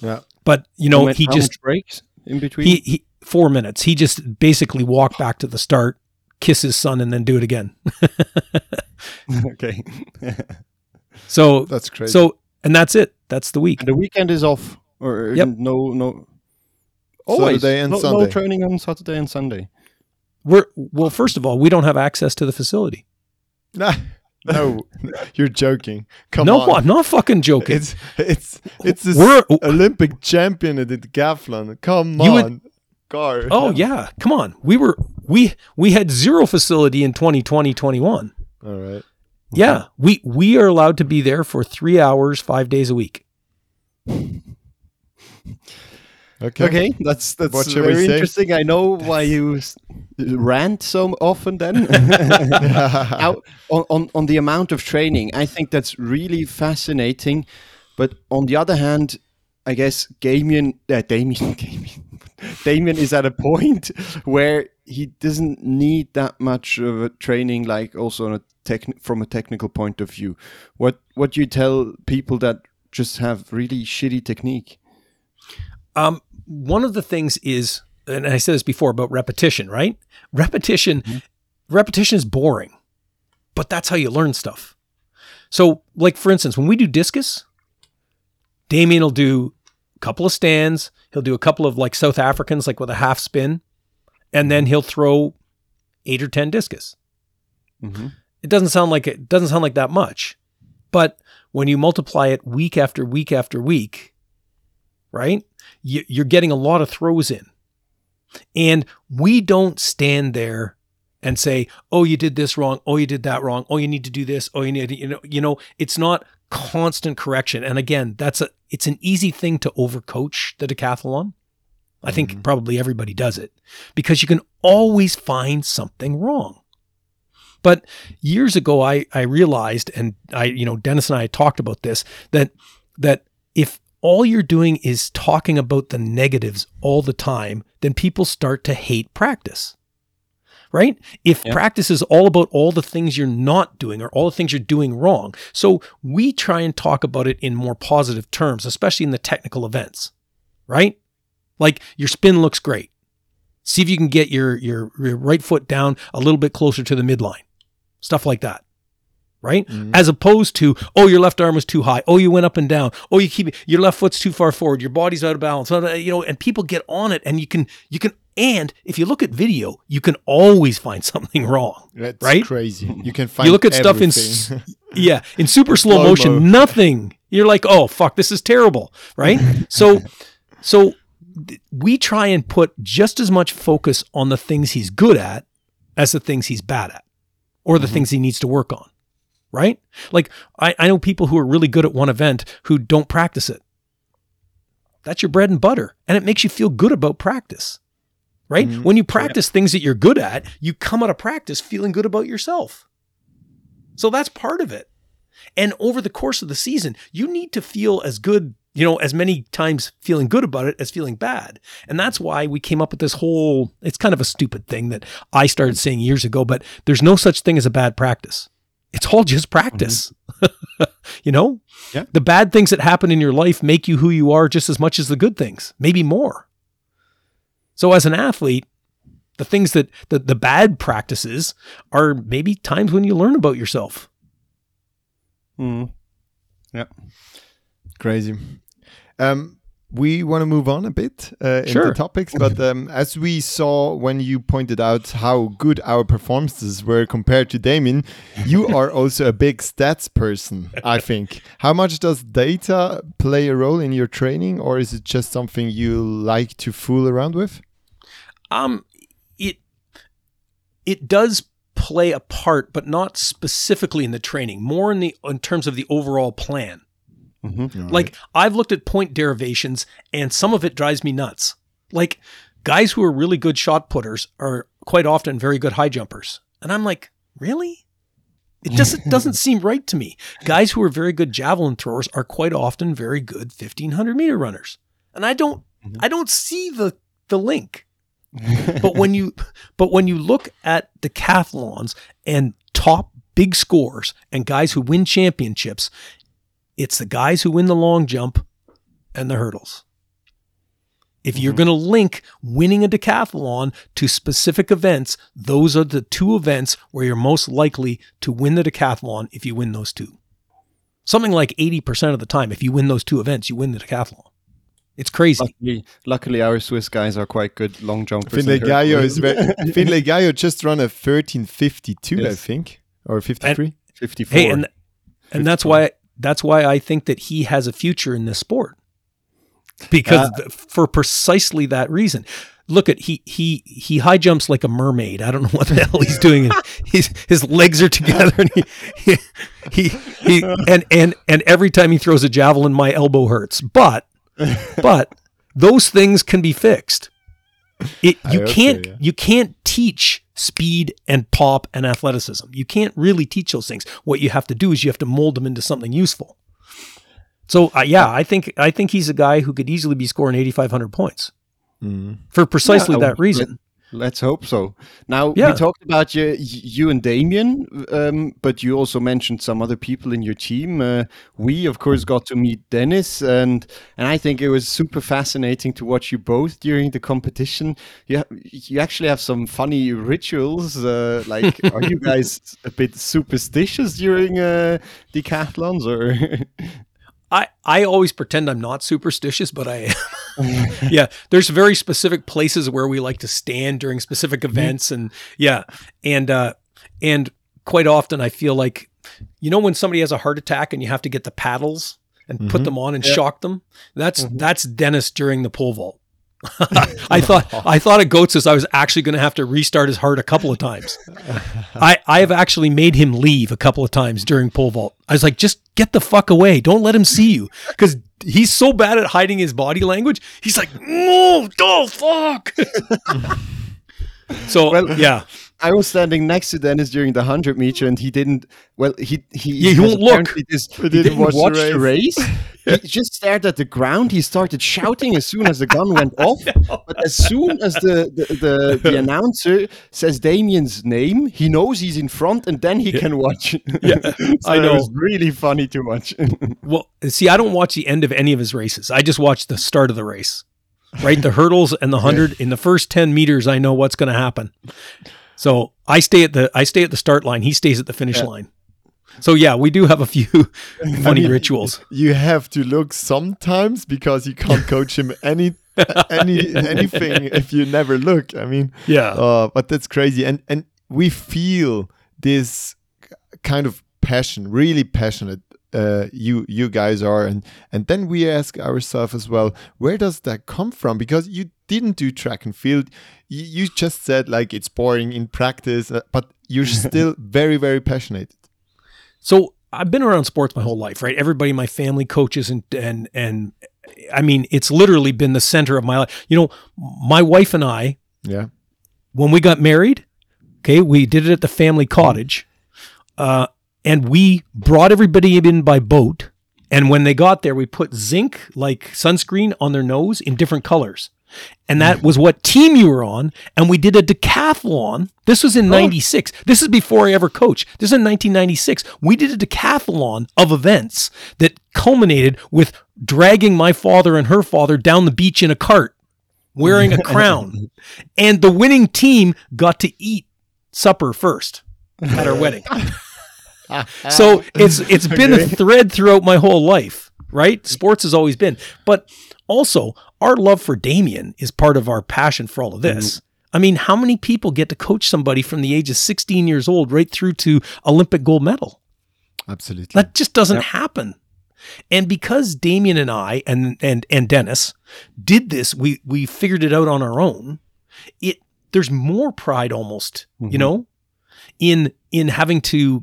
Yeah. But you know, he just breaks in between. he, he four minutes. He just basically walked back to the start, kiss his son, and then do it again. [laughs] okay. So That's crazy. so and that's it. That's the week. and the weekend is off, or Yep. no, no. Always Saturday and no, Sunday. no training on Saturday and Sunday. We're well. First of all, we don't have access to the facility. Nah, [laughs] no, you're joking. Come no, on. No, I'm not fucking joking. It's it's it's this We're- Olympic champion at the decathlon. Come You would- on, Gar. oh yeah, come on. We were we we had zero facility in 2020 21. All right. Yeah, we we are allowed to be there for three hours, five days a week. [laughs] Okay. Okay, that's that's What very interesting. I know why you s- rant so often. Then [laughs] [laughs] Now, on, on on the amount of training, I think that's really fascinating. But on the other hand, I guess Damian, uh, Damian, [laughs] Damian, Damian is at a point where he doesn't need that much of a training, like also on a techni- from a technical point of view. What what do you tell people that just have really shitty technique? Um, one of the things is, and I said this before about repetition, right? Repetition, repetition is boring, but that's how you learn stuff. So, like for instance, when we do discus, Damian will do a couple of stands. He'll do a couple of like South Africans, like with a half spin, and then he'll throw eight or ten discus. Mm-hmm. It doesn't sound like it doesn't sound like that much, but when you multiply it week after week after week, right? You, you're getting a lot of throws in, and we don't stand there and say, "Oh, you did this wrong. Oh, you did that wrong. Oh, you need to do this. Oh, you need to, you know, you know." It's not constant correction. And again, that's a it's an easy thing to overcoach the decathlon. I think mm-hmm. probably everybody does it because you can always find something wrong. But years ago, I I realized, and I you know Dennis and I had talked about this that that if all you're doing is talking about the negatives all the time, then people start to hate practice. Right? If Yeah. practice is all about all the things you're not doing or all the things you're doing wrong. So we try and talk about it in more positive terms, especially in the technical events. Right? Like your spin looks great. See if you can get your, your, your right foot down a little bit closer to the midline. Stuff like that. Right? Mhm. As opposed to, oh, your left arm was too high. Oh, you went up and down. Oh, you keep your left foot's too far forward. Your body's out of balance. You know, and people get on it and you can, you can, and if you look at video, you can always find [laughs] something wrong. That's Right? crazy. You can find you look at stuff in, [laughs] yeah, in super slow motion, nothing. You're like, oh, fuck, this is terrible. Right? so, [laughs] so we try and put just as much focus on the things he's good at as the things he's bad at or the things he needs to work on. Right? Like, I, I know people who are really good at one event who don't practice it. That's your bread and butter. And it makes you feel good about practice. Right? Mhm. When you practice things that you're good at, you come out of practice feeling good about yourself. So that's part of it. And over the course of the season, you need to feel as good, you know, as many times feeling good about it as feeling bad. And that's why we came up with this whole, it's kind of a stupid thing that I started saying years ago, but there's no such thing as a bad practice. It's all just practice. [laughs] you know? Yeah. The bad things that happen in your life make you who you are just as much as the good things, maybe more. So as an athlete, the things that the, the bad practices are maybe times when you learn about yourself. Mm. Yeah. Crazy. Um, we want to move on a bit uh, Sure. into topics, but [laughs] um, as we saw when you pointed out how good our performances were compared to Damian, you [laughs] are also a big stats person. I think. How much does data play a role in your training, or is it just something you like to fool around with? Um, it it does play a part, but not specifically in the training. More in the in terms of the overall plan. Mm-hmm. Like I've looked at point derivations, and some of it drives me nuts. Like guys who are really good shot putters are quite often very good high jumpers, and I'm like, really? It doesn't doesn't [laughs] seem right to me. Guys who are very good javelin throwers are quite often very good 1500 meter runners, and I don't I don't see the the link. [laughs] but when you but when you look at decathlons and top big scores and guys who win championships, it's the guys who win the long jump and the hurdles. If you're Mhm. going to link winning a decathlon to specific events, those are the two events where you're most likely to win the decathlon if you win those two. Something like 80% of the time, if you win those two events, you win the decathlon. It's crazy. Luckily, luckily, our Swiss guys are quite good long jumpers. Finley and Gaio is very, [laughs] Finley Gaio just run a 1352, I think, or 53. 54. Hey, and and that's why that's why I think that he has a future in this sport because Uh, for precisely that reason. Look at he he he high jumps like a mermaid. I don't know what the hell he's doing. [laughs] He's, his legs are together and he, he he he and and and every time he throws a javelin, my elbow hurts. But but those things can be fixed. It [laughs] you can't yeah. you can't teach speed and pop and athleticism. You can't really teach those things. What you have to do is you have to mold them into something useful. So uh, yeah, I think I think he's a guy who could easily be scoring 8500 points Mm. for precisely Yeah, that reason. Let's hope so. Now Yeah. we talked about you, you and Damian, um, but you also mentioned some other people in your team. Uh, we, of course, got to meet Dennis, and and I think it was super fascinating to watch you both during the competition. You you actually have some funny rituals. Uh, like, [laughs] are you guys a bit superstitious during uh, decathlons, or? [laughs] I, I always pretend I'm not superstitious, but I am. [laughs] [laughs] yeah, there's very specific places where we like to stand during specific events, and yeah, and uh, and quite often I feel like, you know, when somebody has a heart attack and you have to get the paddles and put Mhm. them on and Yeah. shock them. That's that's Dennis during the pole vault. [laughs] I thought I thought of at Götzis I was actually going to have to restart his heart a couple of times. [laughs] I I have actually made him leave a couple of times during pole vault. I was like, just get the fuck away. Don't let him see you because he's so bad at hiding his body language. He's like, no, oh fuck. [laughs] so Well, yeah, I was standing next to Dennis during the hundred meter, and he didn't. Well, he he, Yeah, he won't look. Just, he didn't didn't, watch watch, the the race. [laughs] he just stared at the ground. He started shouting as soon as the gun went [laughs] off. But as soon as the the, the, the [laughs] announcer says Damian's name, he knows he's in front, and then he can watch. Yeah, So I It know. was really funny to watch. Well, see, I don't watch the end of any of his races. I just watch the start of the race, right? The hurdles and the hundred. In the first ten meters, I know what's going to happen. So I stay at the I stay at the start line. He stays at the finish Yeah. line. So yeah, we do have a few [laughs] funny mean, rituals. You have to look sometimes because you can't [laughs] coach him any any anything if you never look. I mean, Yeah, uh, but that's crazy, and and we feel this kind of passion, really passionate. Uh, you you guys are, and and then we ask ourselves as well, where does that come from? Because you didn't do track and field, you, you just said like it's boring in practice, uh, but you're [laughs] still very very passionate. So I've been around sports my whole life, right? Everybody in my family coaches and and and I mean, it's literally been the center of my life. You know, my wife and I, Yeah, when we got married, okay, we did it at the family cottage, uh, and we brought everybody in by boat. And when they got there, we put zinc like sunscreen on their nose in different colors. And that was what team you were on. And we did a decathlon. This was in 96. This is before I ever coached. This is in 1996. We did a decathlon of events that culminated with dragging my father and her father down the beach in a cart wearing a [laughs] crown. And the winning team got to eat supper first at our wedding. [laughs] So it's it's been a thread throughout my whole life, right? Sports has always been. But also our love for Damian is part of our passion for all of this. I mean, how many people get to coach somebody from the age of 16 years old right through to Olympic gold medal? absolutely. That just doesn't happen. And because Damian and I and and and Dennis did this, we we figured it out on our own. It there's more pride almost, you Mhm. know, in in having to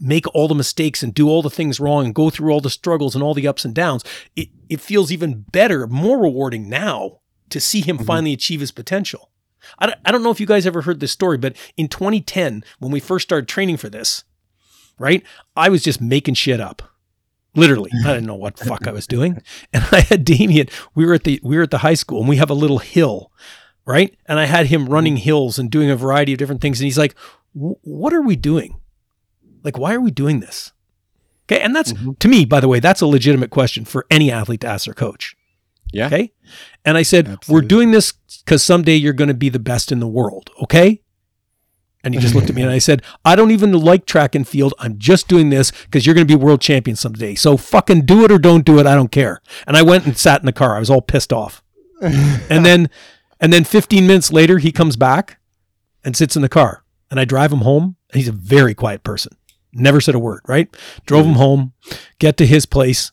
make all the mistakes and do all the things wrong and go through all the struggles and all the ups and downs. It it feels even better, more rewarding now to see him mm-hmm. finally achieve his potential. I don't, I don't know if you guys ever heard this story, but in 2010, when we first started training for this, right? I was just making shit up. Literally. I didn't know what fuck I was doing. [laughs] And I had Damian, we were at the we were at the high school and we have a little hill, right? And I had him running mm-hmm. hills and doing a variety of different things. And he's like, what are we doing? Like, why are we doing this? Okay. And that's, mm-hmm. to me, by the way, that's a legitimate question for any athlete to ask their coach. Yeah. Okay. And I said, Absolutely. we're doing this because someday you're going to be the best in the world. Okay. And he just looked at me and I said, I don't even like track and field. I'm just doing this because you're going to be world champion someday. So fucking do it or don't do it. I don't care. And I went and sat in the car. I was all pissed off. [laughs] and then, and then 15 minutes later, he comes back and sits in the car and I drive him home. And he's a very quiet person. Never said a word, right? Drove him home, get to his place.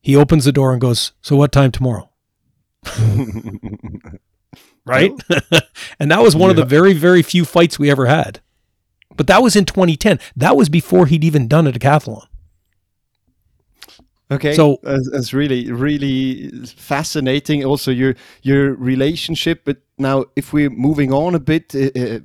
He opens the door and goes, So what time tomorrow? [laughs] right? [laughs] and that was one yeah. of the very, very few fights we ever had. But that was in 2010. That was before he'd even done a decathlon. Okay, so it's really, really fascinating. Also, your your relationship. But now, if we're moving on a bit, uh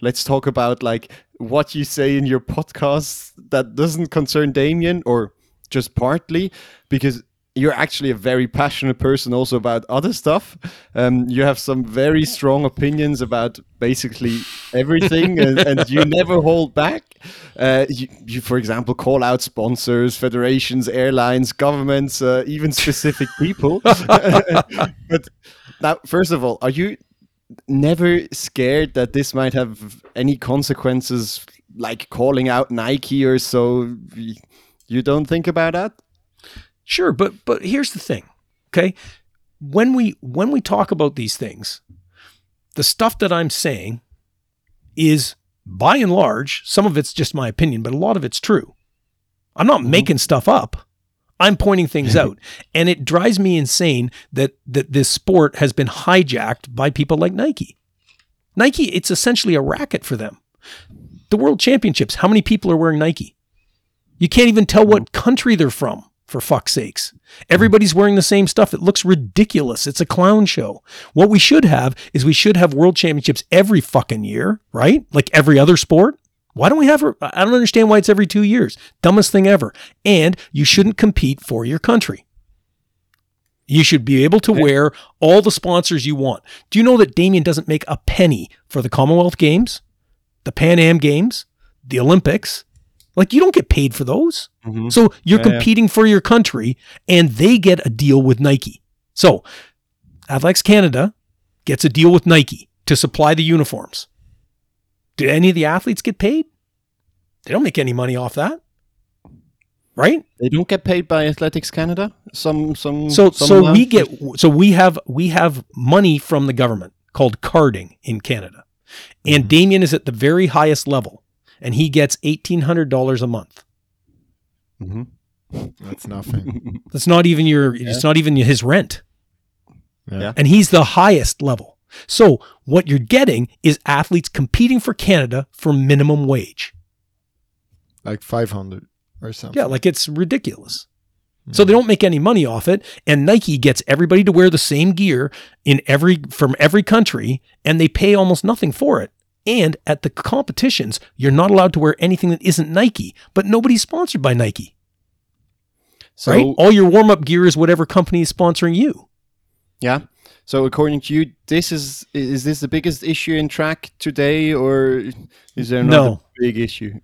let's talk about like what you say in your podcast that doesn't concern Damian, or just partly, because you're actually a very passionate person also about other stuff. Um, you have some very strong opinions about basically everything, [laughs] and, and, you never hold back. Uh, you, you, for example, call out sponsors, federations, airlines, governments, uh, even specific people. [laughs] [laughs] but now, first of all, are you never scared that this might have any consequences, like calling out Nike or so? You don't think about that? Sure, but but here's the thing. Okay? When we when we talk about these things, the stuff that I'm saying is by and large, some of it's just my opinion, but a lot of it's true. I'm not mm-hmm. making stuff up. I'm pointing things out. [laughs] And it drives me insane that that this sport has been hijacked by people like Nike. Nike, it's essentially a racket for them. The World Championships, how many people are wearing Nike? You can't even tell what mm-hmm. country they're from for fuck's sakes. Everybody's mm-hmm. wearing the same stuff. It looks ridiculous. It's a clown show. What we should have is we should have world championships every fucking year, right? Like every other sport. Why don't we have I don't understand why it's every 2 years. Dumbest thing ever. And you shouldn't compete for your country. You should be able to wear all the sponsors you want. Do you know that Damian doesn't make a penny for the Commonwealth Games, the Pan Am Games, the Olympics, like you don't get paid for those. Mm-hmm. So you're yeah, competing yeah. for your country and they get a deal with Nike. So Athletics Canada gets a deal with Nike to supply the uniforms. Do any of the athletes get paid? They don't make any money off that. Right? They don't get paid by Athletics Canada. Some some So some so we get so we have we have money from the government called carding in Canada. And mm-hmm. Damian is at the very highest level and he gets $1,800 a month. Mm-hmm. That's nothing. [laughs] That's not even your, yeah. it's not even his rent. Yeah. And he's the highest level. So what you're getting is athletes competing for Canada for minimum wage. Like 500 or something. Yeah, like it's ridiculous. So hmm. they don't make any money off it, and Nike gets everybody to wear the same gear in every from every country, and they pay almost nothing for it. And at the competitions, you're not allowed to wear anything that isn't Nike, but nobody's sponsored by Nike. So, right? All your warm up gear is whatever company is sponsoring you. Yeah. So according to you, this is is this the biggest issue in track today, or is there another no. big issue?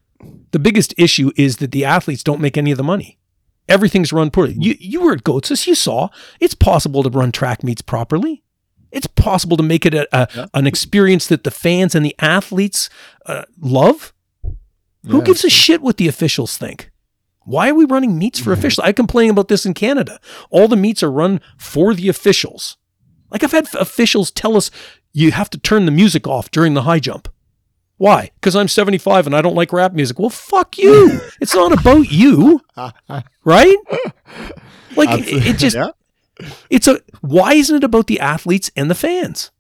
The biggest issue is that the athletes don't make any of the money. Everything's run poorly. You you were at Götzis, you saw it's possible to run track meets properly. It's possible to make it a, a yeah. an experience that the fans and the athletes uh, love. Who yeah, gives a shit what the officials think? Why are we running meets for officials? I complain about this in Canada. All the meets are run for the officials. Like I've had officials tell us you have to turn the music off during the high jump. Why? Because I'm 75 and I don't like rap music. Well, fuck you. [laughs] it's not about you. Right? Like it, it, just yeah. It's a why isn't it about the athletes and the fans?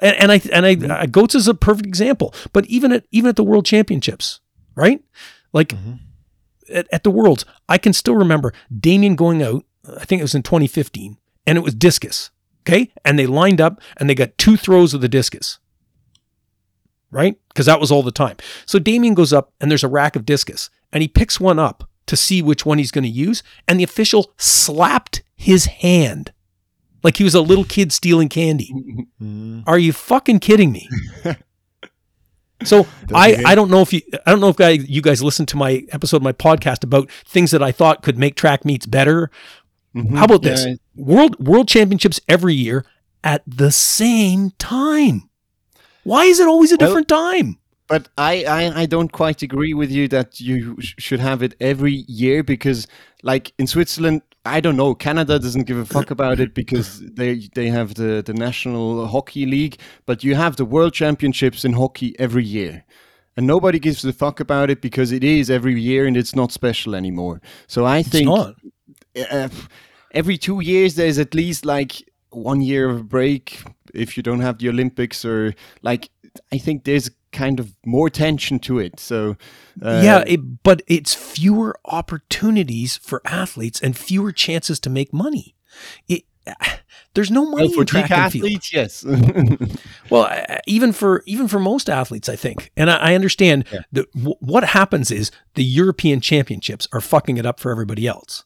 And, and I and I mm-hmm. uh, Götzis a perfect example. But even at even at the World Championships, right? Like mm-hmm. at, at the Worlds, I can still remember Damian going out. I think it was in 2015, and it was discus. Okay, and they lined up and they got two throws of the discus. Right? Because that was all the time. So Damian goes up and there's a rack of discus and he picks one up to see which one he's going to use. And the official slapped his hand like he was a little kid stealing candy. Mm. Are you fucking kidding me? [laughs] So I, I don't know if you I don't know if guys you guys listened to my episode of my podcast about things that I thought could make track meets better. Mhm. How about this? World World Championships every year at the same time. Why is it always a Well- different time? But I, I, I don't quite agree with you that you sh- should have it every year because, like in Switzerland, I don't know. Canada doesn't give a fuck [coughs] about it because they they have the, the national hockey league, but you have the world championships in hockey every year, and nobody gives a fuck about it because it is every year and it's not special anymore. So I It's think not. uh, every two years there's at least like one year of a break if you don't have the Olympics or like I think there's kind of more tension to it. So uh, yeah, it, but it's fewer opportunities for athletes and fewer chances to make money. It [sighs] there's no money well, for in track geek and field. athletes, yes. [laughs] Well, even for even for most athletes, I think, and I, I understand Yeah. that w- what happens is the European Championships are fucking it up for everybody else.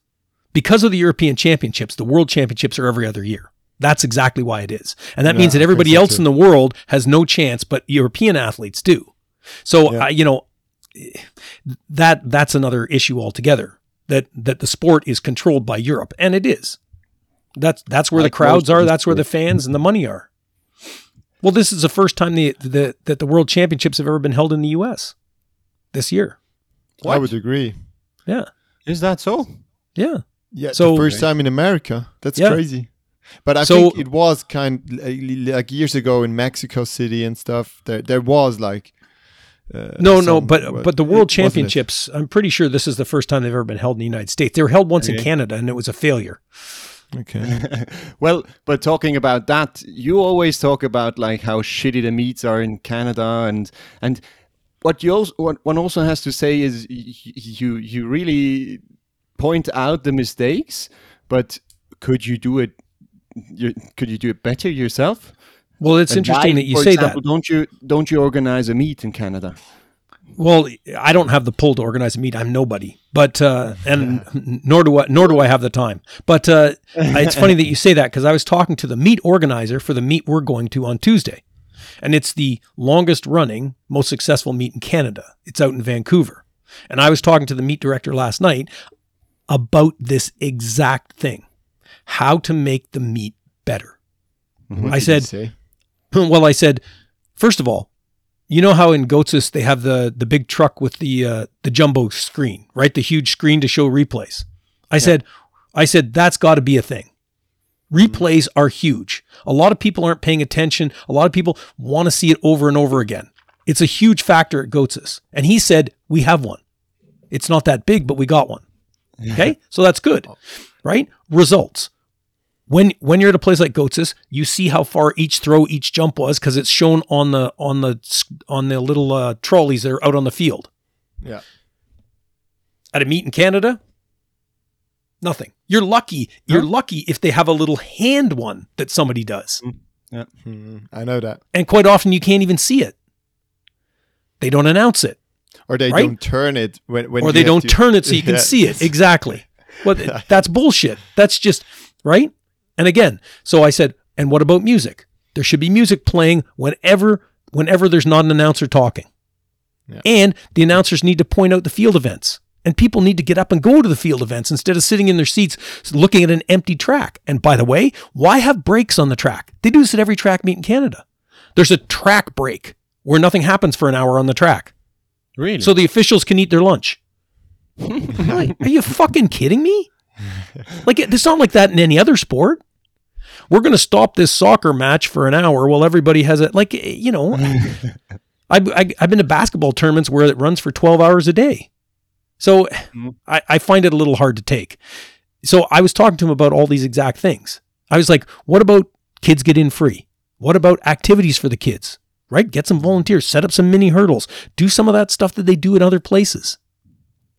Because of the European Championships, the World Championships are every other year. That's exactly why it is, and that Yeah, means that everybody so else too. in the world has no chance, but European athletes do. So, Yeah. uh, you know, that that's another issue altogether. That that the sport is controlled by Europe, and it is. That's that's where Like the crowds are. That's where the fans and the money are. Well, this is the first time the, the that the World Championships have ever been held in the U.S. this year. I What? would agree. Yeah, is that so? yeah. Yeah, So- the first time in America. That's Yeah. crazy. But I So- think it was kind like years ago in Mexico City and stuff. There, there was like. Uh, No, no, but what- but the World? Championships, I'm pretty sure this is the first time they've ever been held in the United States. They were held once in Canada, and it was a failure. Okay. [laughs] well, but talking about that, you always talk about like how shitty the meets are in Canada, and and what you also what one also has to say is y- y- you you really point out the mistakes, but could you do it? You, could you do it better yourself? Well, it's And interesting why, that you say example, that. Don't you don't you organize a meet in Canada? Well, I don't have the pull to organize a meet. I'm nobody, but uh, and [laughs] nor do I nor do I have the time. But uh, [laughs] it's funny that you say that because I was talking to the meet organizer for the meet we're going to on Tuesday, and it's the longest running, most successful meet in Canada. It's out in Vancouver, and I was talking to the meet director last night about this exact thing: how to make the meet better. What I said- [laughs] well, I said, first of all, you know how in Götzis they have the the big truck with the uh, the jumbo screen, right? The huge screen to show replays. I said, I said that's got to be a thing. Replays are huge. A lot of people aren't paying attention. A lot of people want to see it over and over again. It's a huge factor at Götzis. And he said, we have one. It's not that big, but we got one. Okay. So that's good. Right? Results. When when you're at a place like Götzis, you see how far each throw, each jump was because it's shown on the on the on the little uh, trolleys that are out on the field. Yeah. At a meet in Canada, nothing. You're lucky. You're lucky if they have a little hand one that somebody does. Hmm, I know that. And quite often you can't even see it. They don't announce it. Or they Right? don't turn it when, when or they don't to- turn it [laughs] so you can Yeah. see it. Exactly. Well, [laughs] that's bullshit. That's just right. And again, so I said, and what about music? There should be music playing whenever whenever there's not an announcer talking. Yeah. And the announcers need to point out the field events. And people need to get up and go to the field events instead of sitting in their seats looking at an empty track. And by the way, why have breaks on the track? They do this at every track meet in Canada. There's a track break where nothing happens for an hour on the track. Really? So the officials can eat their lunch. [laughs] Are you fucking kidding me? Like it- it's not like that in any other sport. We're going to stop this soccer match for an hour while everybody has it. Like you know, [laughs] I've I, I've been to basketball tournaments where it runs for twelve hours a day. So Mhm. I, I find it a little hard to take. So I was talking to him about all these exact things. I was like, what about kids get in free? What about activities for the kids? Right? Get some volunteers, set up some mini hurdles, do some of that stuff that they do in other places.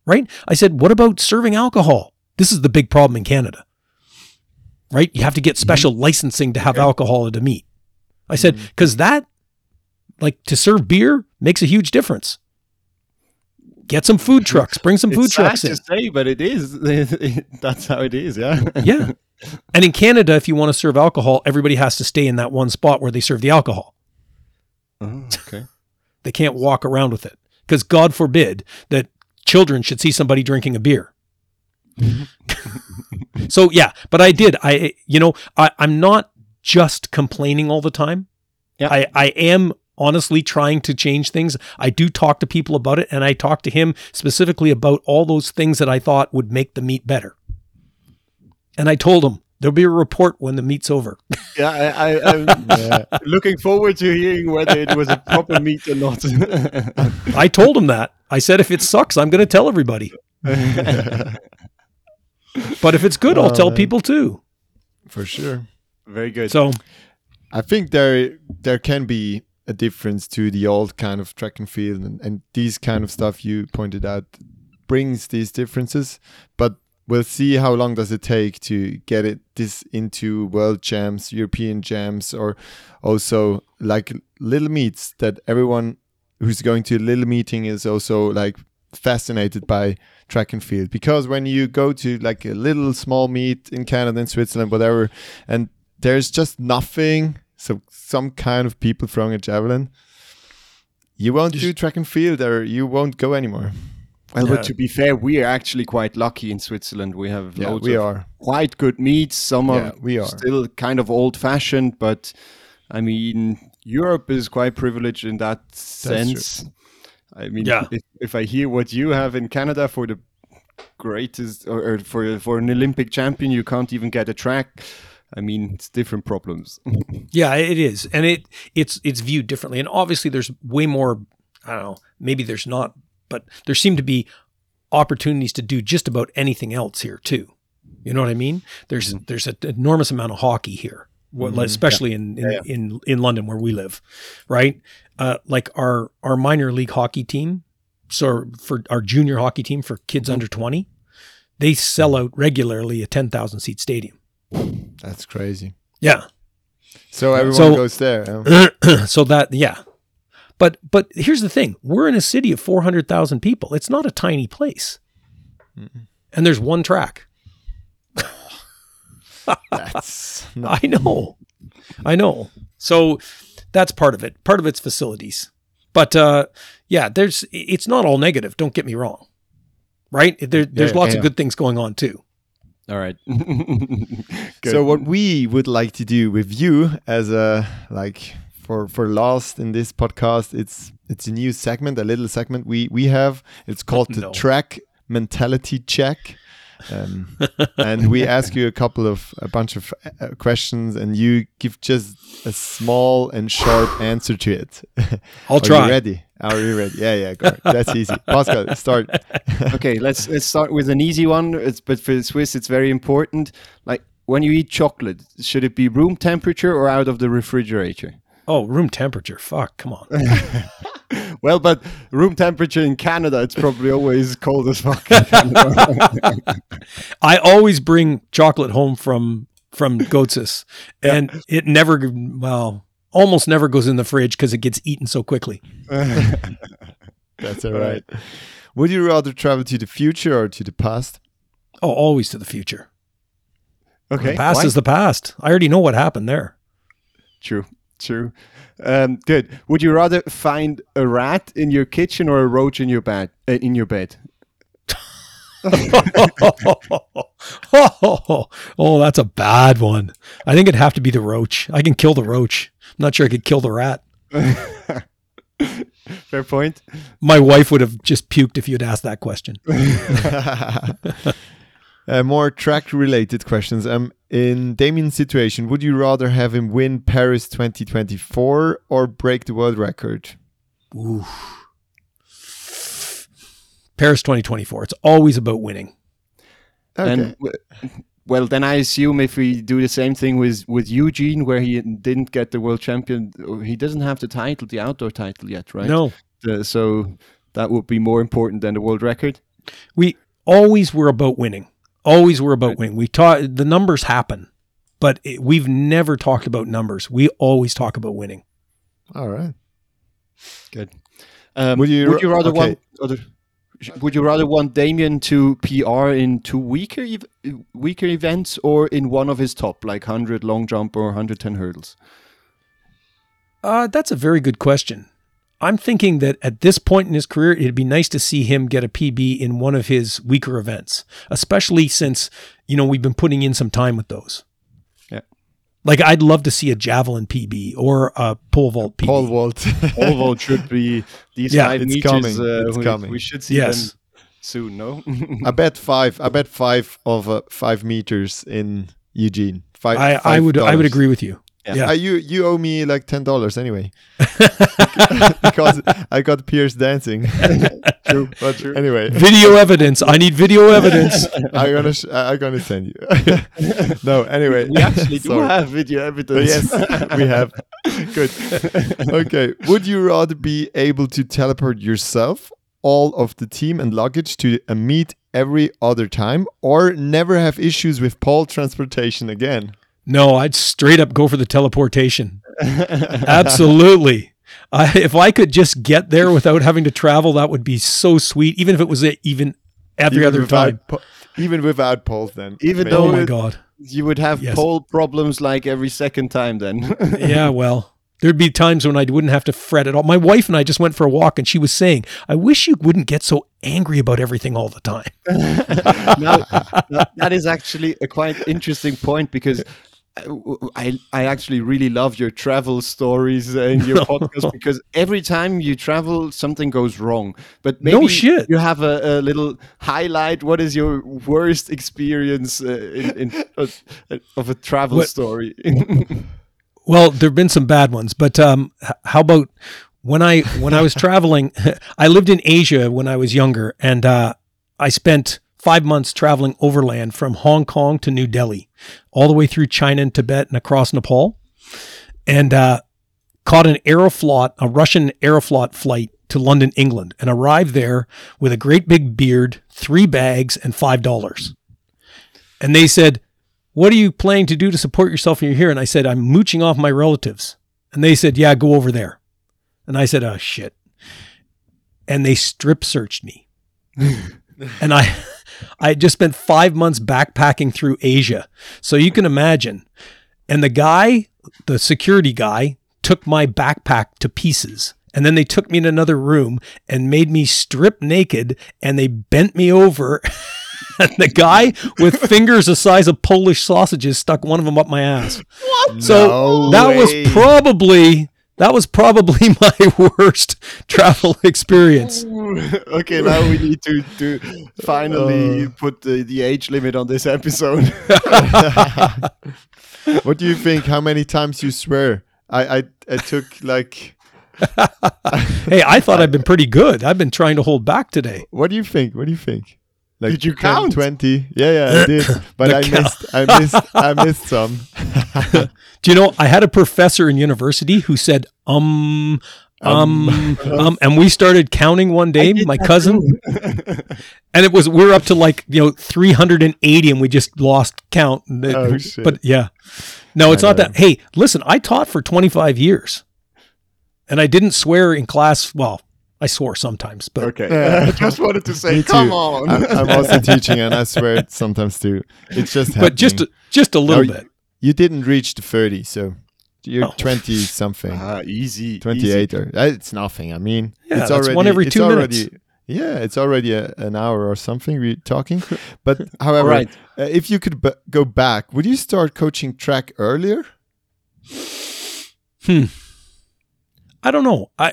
Right? I said, what about serving alcohol? This is the big problem in Canada. Right? You have to get mm-hmm. special licensing to have alcohol at a meet. I said, mm-hmm. because that, like to serve beer, makes a huge difference. Get some food [laughs] trucks. Bring some food trucks in. to say, but it is. [laughs] That's how it is. Yeah. Yeah. [laughs] And in Canada, if you want to serve alcohol, everybody has to stay in that one spot where they serve the alcohol. Oh, okay. [laughs] They can't walk around with it because God forbid that children should see somebody drinking a beer. [laughs] so yeah, but I did. I you know I, I'm not just complaining all the time. Yeah. I I am honestly trying to change things. I do talk to people about it, and I talked to him specifically about all those things that I thought would make the meet better. And I told him there'll be a report when the meet's over. [laughs] Yeah, I, I, I'm Yeah. looking forward to hearing whether it was a proper meet or not. [laughs] I told him that. I said if it sucks, I'm going to tell everybody. [laughs] But if it's good, I'll Oh, tell man. people too. For sure. Very good. So I think there there can be a difference to the old kind of track and field and, and these kind of stuff you pointed out brings these differences. But we'll see how long does it take to get it this into world jams, European jams, or also like little meets that everyone who's going to a little meeting is also like fascinated by track and field. Because when you go to like a little small meet in Canada and Switzerland whatever and there's just nothing so some kind of people throwing a javelin you won't do track and field or you won't go anymore well, but to be fair, we are actually quite lucky in Switzerland. We have yeah loads we of are quite good meets. Some Yeah, are we are. still kind of old fashioned, but I mean, Europe is quite privileged in that true. sense. I mean, Yeah. if, if I hear what you have in Canada for the greatest or, or for for an Olympic champion, you can't even get a track. I mean, it's different problems. [laughs] Yeah, it is, and it it's it's viewed differently, and obviously there's way more. I don't know, maybe there's not, but there seem to be opportunities to do just about anything else here too. You know what I mean? There's mm-hmm. there's an enormous amount of hockey here, well, mm-hmm. especially in in, in in London where we live, right? Uh, like our our minor league hockey team, so for our junior hockey team for kids mm-hmm. under twenty, they sell out regularly a ten thousand seat stadium. that's crazy Yeah, so everyone So- goes there yeah. [clears throat] so that yeah but but here's the thing. We're in a city of 400000 people. It's not a tiny place. And there's one track. That's not [laughs] i know. I know. So that's part of it. Part of it's facilities. But uh yeah there's it's not all negative. Don't get me wrong. Right? There, there's yeah, lots yeah. of good things going on too. All right. [laughs] So what we would like to do with you as a like for for last in this podcast, it's it's a new segment, a little segment we we have. It's called the No. track mentality check. Um, [laughs] and we ask you a couple of a bunch of uh, questions, and you give just a small and sharp answer to it. [laughs] i'll Are try you ready? Are you ready? Yeah, yeah, go. That's easy. [laughs] Pascal, start. okay, let's let's start with an easy one. It's but for the Swiss, it's very important. Like when you eat chocolate, should it be room temperature or out of the refrigerator? Oh room temperature fuck come on [laughs] Well, but room temperature in Canada, it's probably always cold as fuck. [laughs] I always bring chocolate home from from Götzis, and it never, well, almost never goes in the fridge because it gets eaten so quickly. [laughs] That's all right. Would you rather travel to the future or to the past? Oh, always to the future. okay, The past why? is the past. I already know what happened there. true, true. Um, good. Would you rather find a rat in your kitchen or a roach in your bed? Uh, in your bed. [laughs] oh, that's a bad one. I think it'd have to be the roach. I can kill the roach. I'm not sure I could kill the rat. [laughs] Fair point. My wife would have just puked if you'd asked that question. [laughs] uh, more track related questions. Um, in Damian's situation, would you rather have him win Paris 2024 or break the world record? Ooh. Paris 2024. It's always about winning. Okay. And w- well, then I assume if we do the same thing with with Eugene, where he didn't get the world champion, he doesn't have the title, the outdoor title yet, right? No, The- so that would be more important than the world record. we always were about winning. Always were about winning. We taught the numbers happen, but it, we've never talked about numbers. We always talk about winning. All right. Good. Um, Would would you you rather okay. want other? Would you rather want Damian to PR in two weaker ev- weaker events or in one of his top, like 100 long jump or 110 hurdles? Uh, that's a very good question. I'm thinking that at this point in his career, it'd be nice to see him get a PB in one of his weaker events, especially since, you know, we've been putting in some time with those. Yeah. Like, I'd love to see a javelin PB or a pole vault PB. Pole vault. Although it should be these Yeah, five it's meters. coming, uh, it's we, coming. we should see Yes. them soon, no? I bet [laughs] five. I bet five of uh, five meters in Eugene. Five. I, I five would I would agree with you. Yeah. Yeah. Uh, you you owe me like ten dollars anyway [laughs] because I got Pierce dancing. [laughs] True, But true. anyway, video evidence. I need video evidence. [laughs] I'm gonna sh- I'm gonna send you. no, anyway, We actually do have video evidence. Yes, we have. Good. Okay. Would you rather be able to teleport yourself, all of the team and luggage to a meet every other time, or never have issues with pole transportation again? No, I'd straight up go for the teleportation. Absolutely. I, if I could just get there without having to travel, that would be so sweet. Even if it was a, even every Even other without time. po- even without poles, then. Even maybe. though Oh my it- god. You would have Yes. pole problems like every second time then. [laughs] Yeah, well, there'd be times when I wouldn't have to fret at all. My wife and I just went for a walk, and she was saying, "I wish you wouldn't get so angry about everything all the time." [laughs] now, that- that is actually a quite interesting point because I, I actually really love your travel stories and your [laughs] podcast because every time you travel, something goes wrong. But maybe No shit. you have a, a little highlight. What is your worst experience uh, in, in uh, of a travel What- story? [laughs] Well, there've been some bad ones, but um, how about when I when I was [laughs] traveling? I lived in Asia when I was younger, and uh, I spent five months traveling overland from Hong Kong to New Delhi, all the way through China and Tibet and across Nepal, and uh, caught an Aeroflot, a Russian Aeroflot flight to London, England, and arrived there with a great big beard, three bags, and five dollars. And they said, what are you planning to do to support yourself when you're here? And I said, I'm mooching off my relatives. And they said, yeah, go over there. And I said, oh, shit. And they strip searched me. [laughs] and I, I had just spent five months backpacking through Asia. So you can imagine. And the guy, the security guy, took my backpack to pieces. And then they took me in another room and made me strip naked and they bent me over. [laughs] and the guy with [laughs] fingers the size of Polish sausages stuck one of them up my ass. So No that way. was probably that was probably [laughs] my worst travel experience. [laughs] okay, now we need to, to finally Uh. put the, the age limit on this episode. [laughs] what do you think? How many times you swear? I I, I took like. Hey, I thought I'd been pretty good. I've been trying to hold back today. What do you think? What do you think? Like Did you 10, count? 20? Yeah, yeah, I did. [laughs] But I count. missed I missed I missed some. [laughs] Do you know I had a professor in university who said um um um, [laughs] and we started counting one day, my cousin, and it was we are up to like you know 380 and we just lost count. Oh, shit. But yeah, no, it's I not know. that. Hey, listen, I taught for 25 years, and I didn't swear in class. Well, I swore sometimes, but okay, Yeah. [laughs] I just wanted to say, come on. I'm, I'm also teaching and I swear sometimes too. It's just but just happening. just a little No, bit. you didn't reach the 30, so you're Oh. 20 something. Ah, easy. 28 or uh, it's nothing. I mean, Yeah, it's already one every it's two already, minutes. Yeah, it's already a, an hour or something we're talking. [laughs] But however, All right. uh, if you could b- go back, would you start coaching track earlier? Hmm. I don't know. I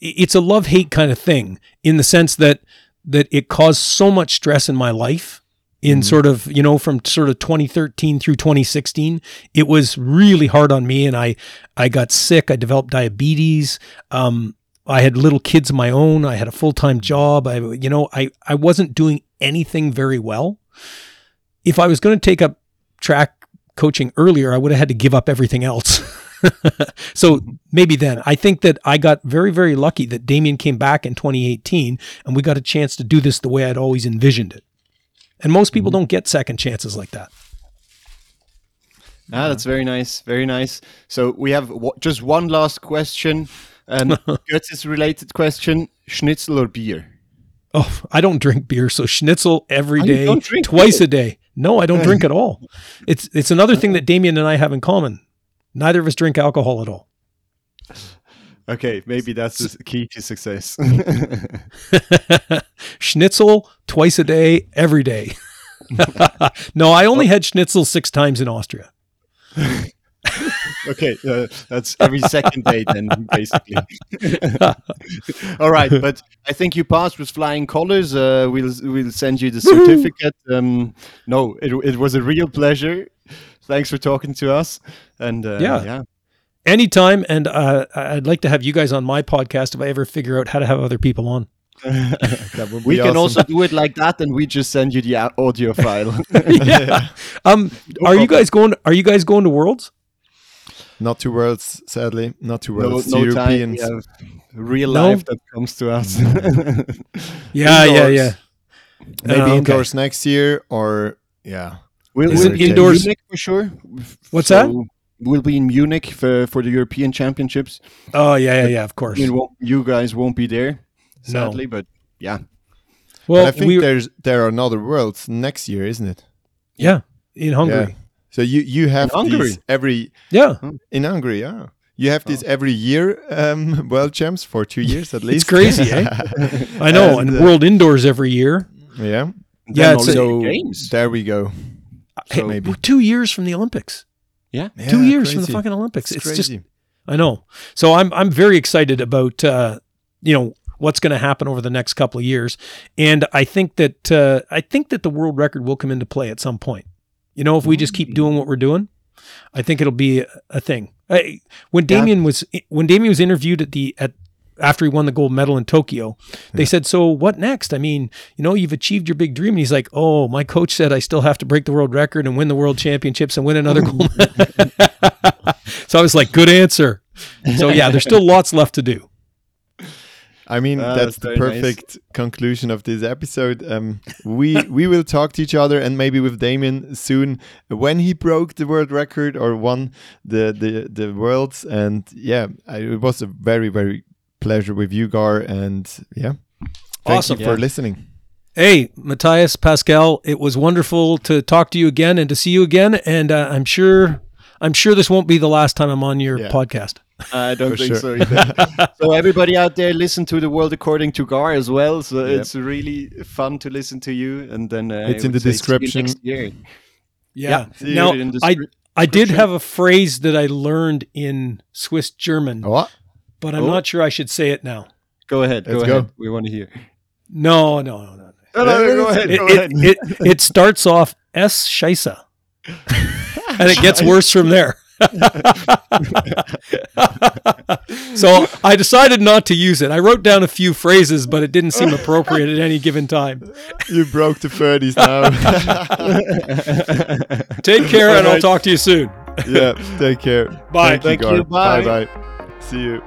it's a love hate kind of thing in the sense that that it caused so much stress in my life in Mhm. sort of you know from sort of 2013 through 2016 it was really hard on me and i i got sick. I developed diabetes. Um i had little kids of my own. I had a full-time job. I you know i i wasn't doing anything very well. If i was going to take up track coaching earlier i would have had to give up everything else [laughs] [laughs] so maybe then i think that i got very very lucky that Damian came back in 2018 and we got a chance to do this the way i'd always envisioned it and most people don't get second chances like that Ah, that's very nice. Very nice. So we have w- just one last question. Um, [laughs] Götzis related question: Schnitzel or beer? Oh, I don't drink beer, so schnitzel every day, Oh, day, twice a day. No, I don't drink at all. It's it's another thing that Damian and I have in common. Neither of us drink alcohol at all. [laughs] Okay, maybe that's the key to success. [laughs] schnitzel twice a day, every day. [laughs] no, I only had schnitzel six times in Austria. okay, uh, that's every second day then, basically. All right, but I think you passed with flying colors. Uh, we'll we'll send you the certificate. Um, no, it it was a real pleasure. Thanks for talking to us. And uh, Yeah. yeah, Anytime, and uh, I'd like to have you guys on my podcast if I ever figure out how to have other people on. [laughs] That would we be can awesome. also do it like that, and we just send you the audio file. [laughs] [laughs] yeah. Um, are you guys going? Are you guys going to Worlds? Not to worlds, sadly. Not to worlds. no to time. Europeans. We have real No? life that comes to us. Yeah, yeah, Indoors. yeah. Maybe Oh, okay. indoors next year, or yeah. We'll, Is we'll it be indoors? in Munich for sure. What's that? We'll be in Munich for, for the European Championships. Oh, yeah, yeah, yeah. Of course. You, won't- you guys won't be there, No. sadly, but yeah. Well, But I think we, there's there are another worlds next year, isn't it? yeah, in Hungary. So you you have Hungary? these every Yeah, in Hungary, yeah. You have this every year, um, [laughs] world champs for two years at least. It's crazy, eh? [laughs] I know. And, And, uh, World Indoors every year. yeah. Yeah, it's So games. there we go. Hey, maybe. we're two years from the Olympics. Yeah. two Yeah, years from the fucking Olympics. It's, It's, just. I know. So I'm I'm very excited about uh, you know what's going to happen over the next couple of years, and I think that uh, I think that the world record will come into play at some point. You know, if we just keep doing what we're doing, I think it'll be a, a thing. I, when Yeah. Damian was when Damian was interviewed at the at after he won the gold medal in Tokyo, they said, "So what next? I mean, you know, you've achieved your big dream." And he's like, "Oh, my coach said I still have to break the world record and win the world championships and win another gold." medal." [laughs] so I was like, "Good answer." So yeah, there's still lots left to do. I mean, Ah, that's that's the very nice. perfect conclusion of this episode. Um, we we will talk to each other and maybe with Damian soon when he broke the world record or won the the the worlds. And yeah, I, it was a very very pleasure with you, Gar. And yeah, thank Awesome. you for Yeah. listening. Hey, Matthias Pascal, it was wonderful to talk to you again and to see you again. And uh, I'm sure I'm sure this won't be the last time I'm on your Yeah. podcast. I don't [laughs] For think sure. so either. [laughs] so everybody out there, listen to the world according to Gar as well. So Yep. it's really fun to listen to you. And then uh, It's in the say see you description. next year. Yeah. see now I I did description. have a phrase that I learned in Swiss German, What? But I'm Oh. not sure I should say it now. Go ahead. Let's go go. We want to hear. No, no, no, no. No, no, no, go ahead. It, Go it, ahead. it, it starts off S Scheisse. [laughs] and it gets worse from there. [laughs] so I decided not to use it. I wrote down a few phrases, but it didn't seem appropriate at any given time. You broke the 30s now. [laughs] Take care, and I'll talk to you soon. yeah, take care. Bye. Thank you, Thank you, Gar. bye. Bye bye. See you.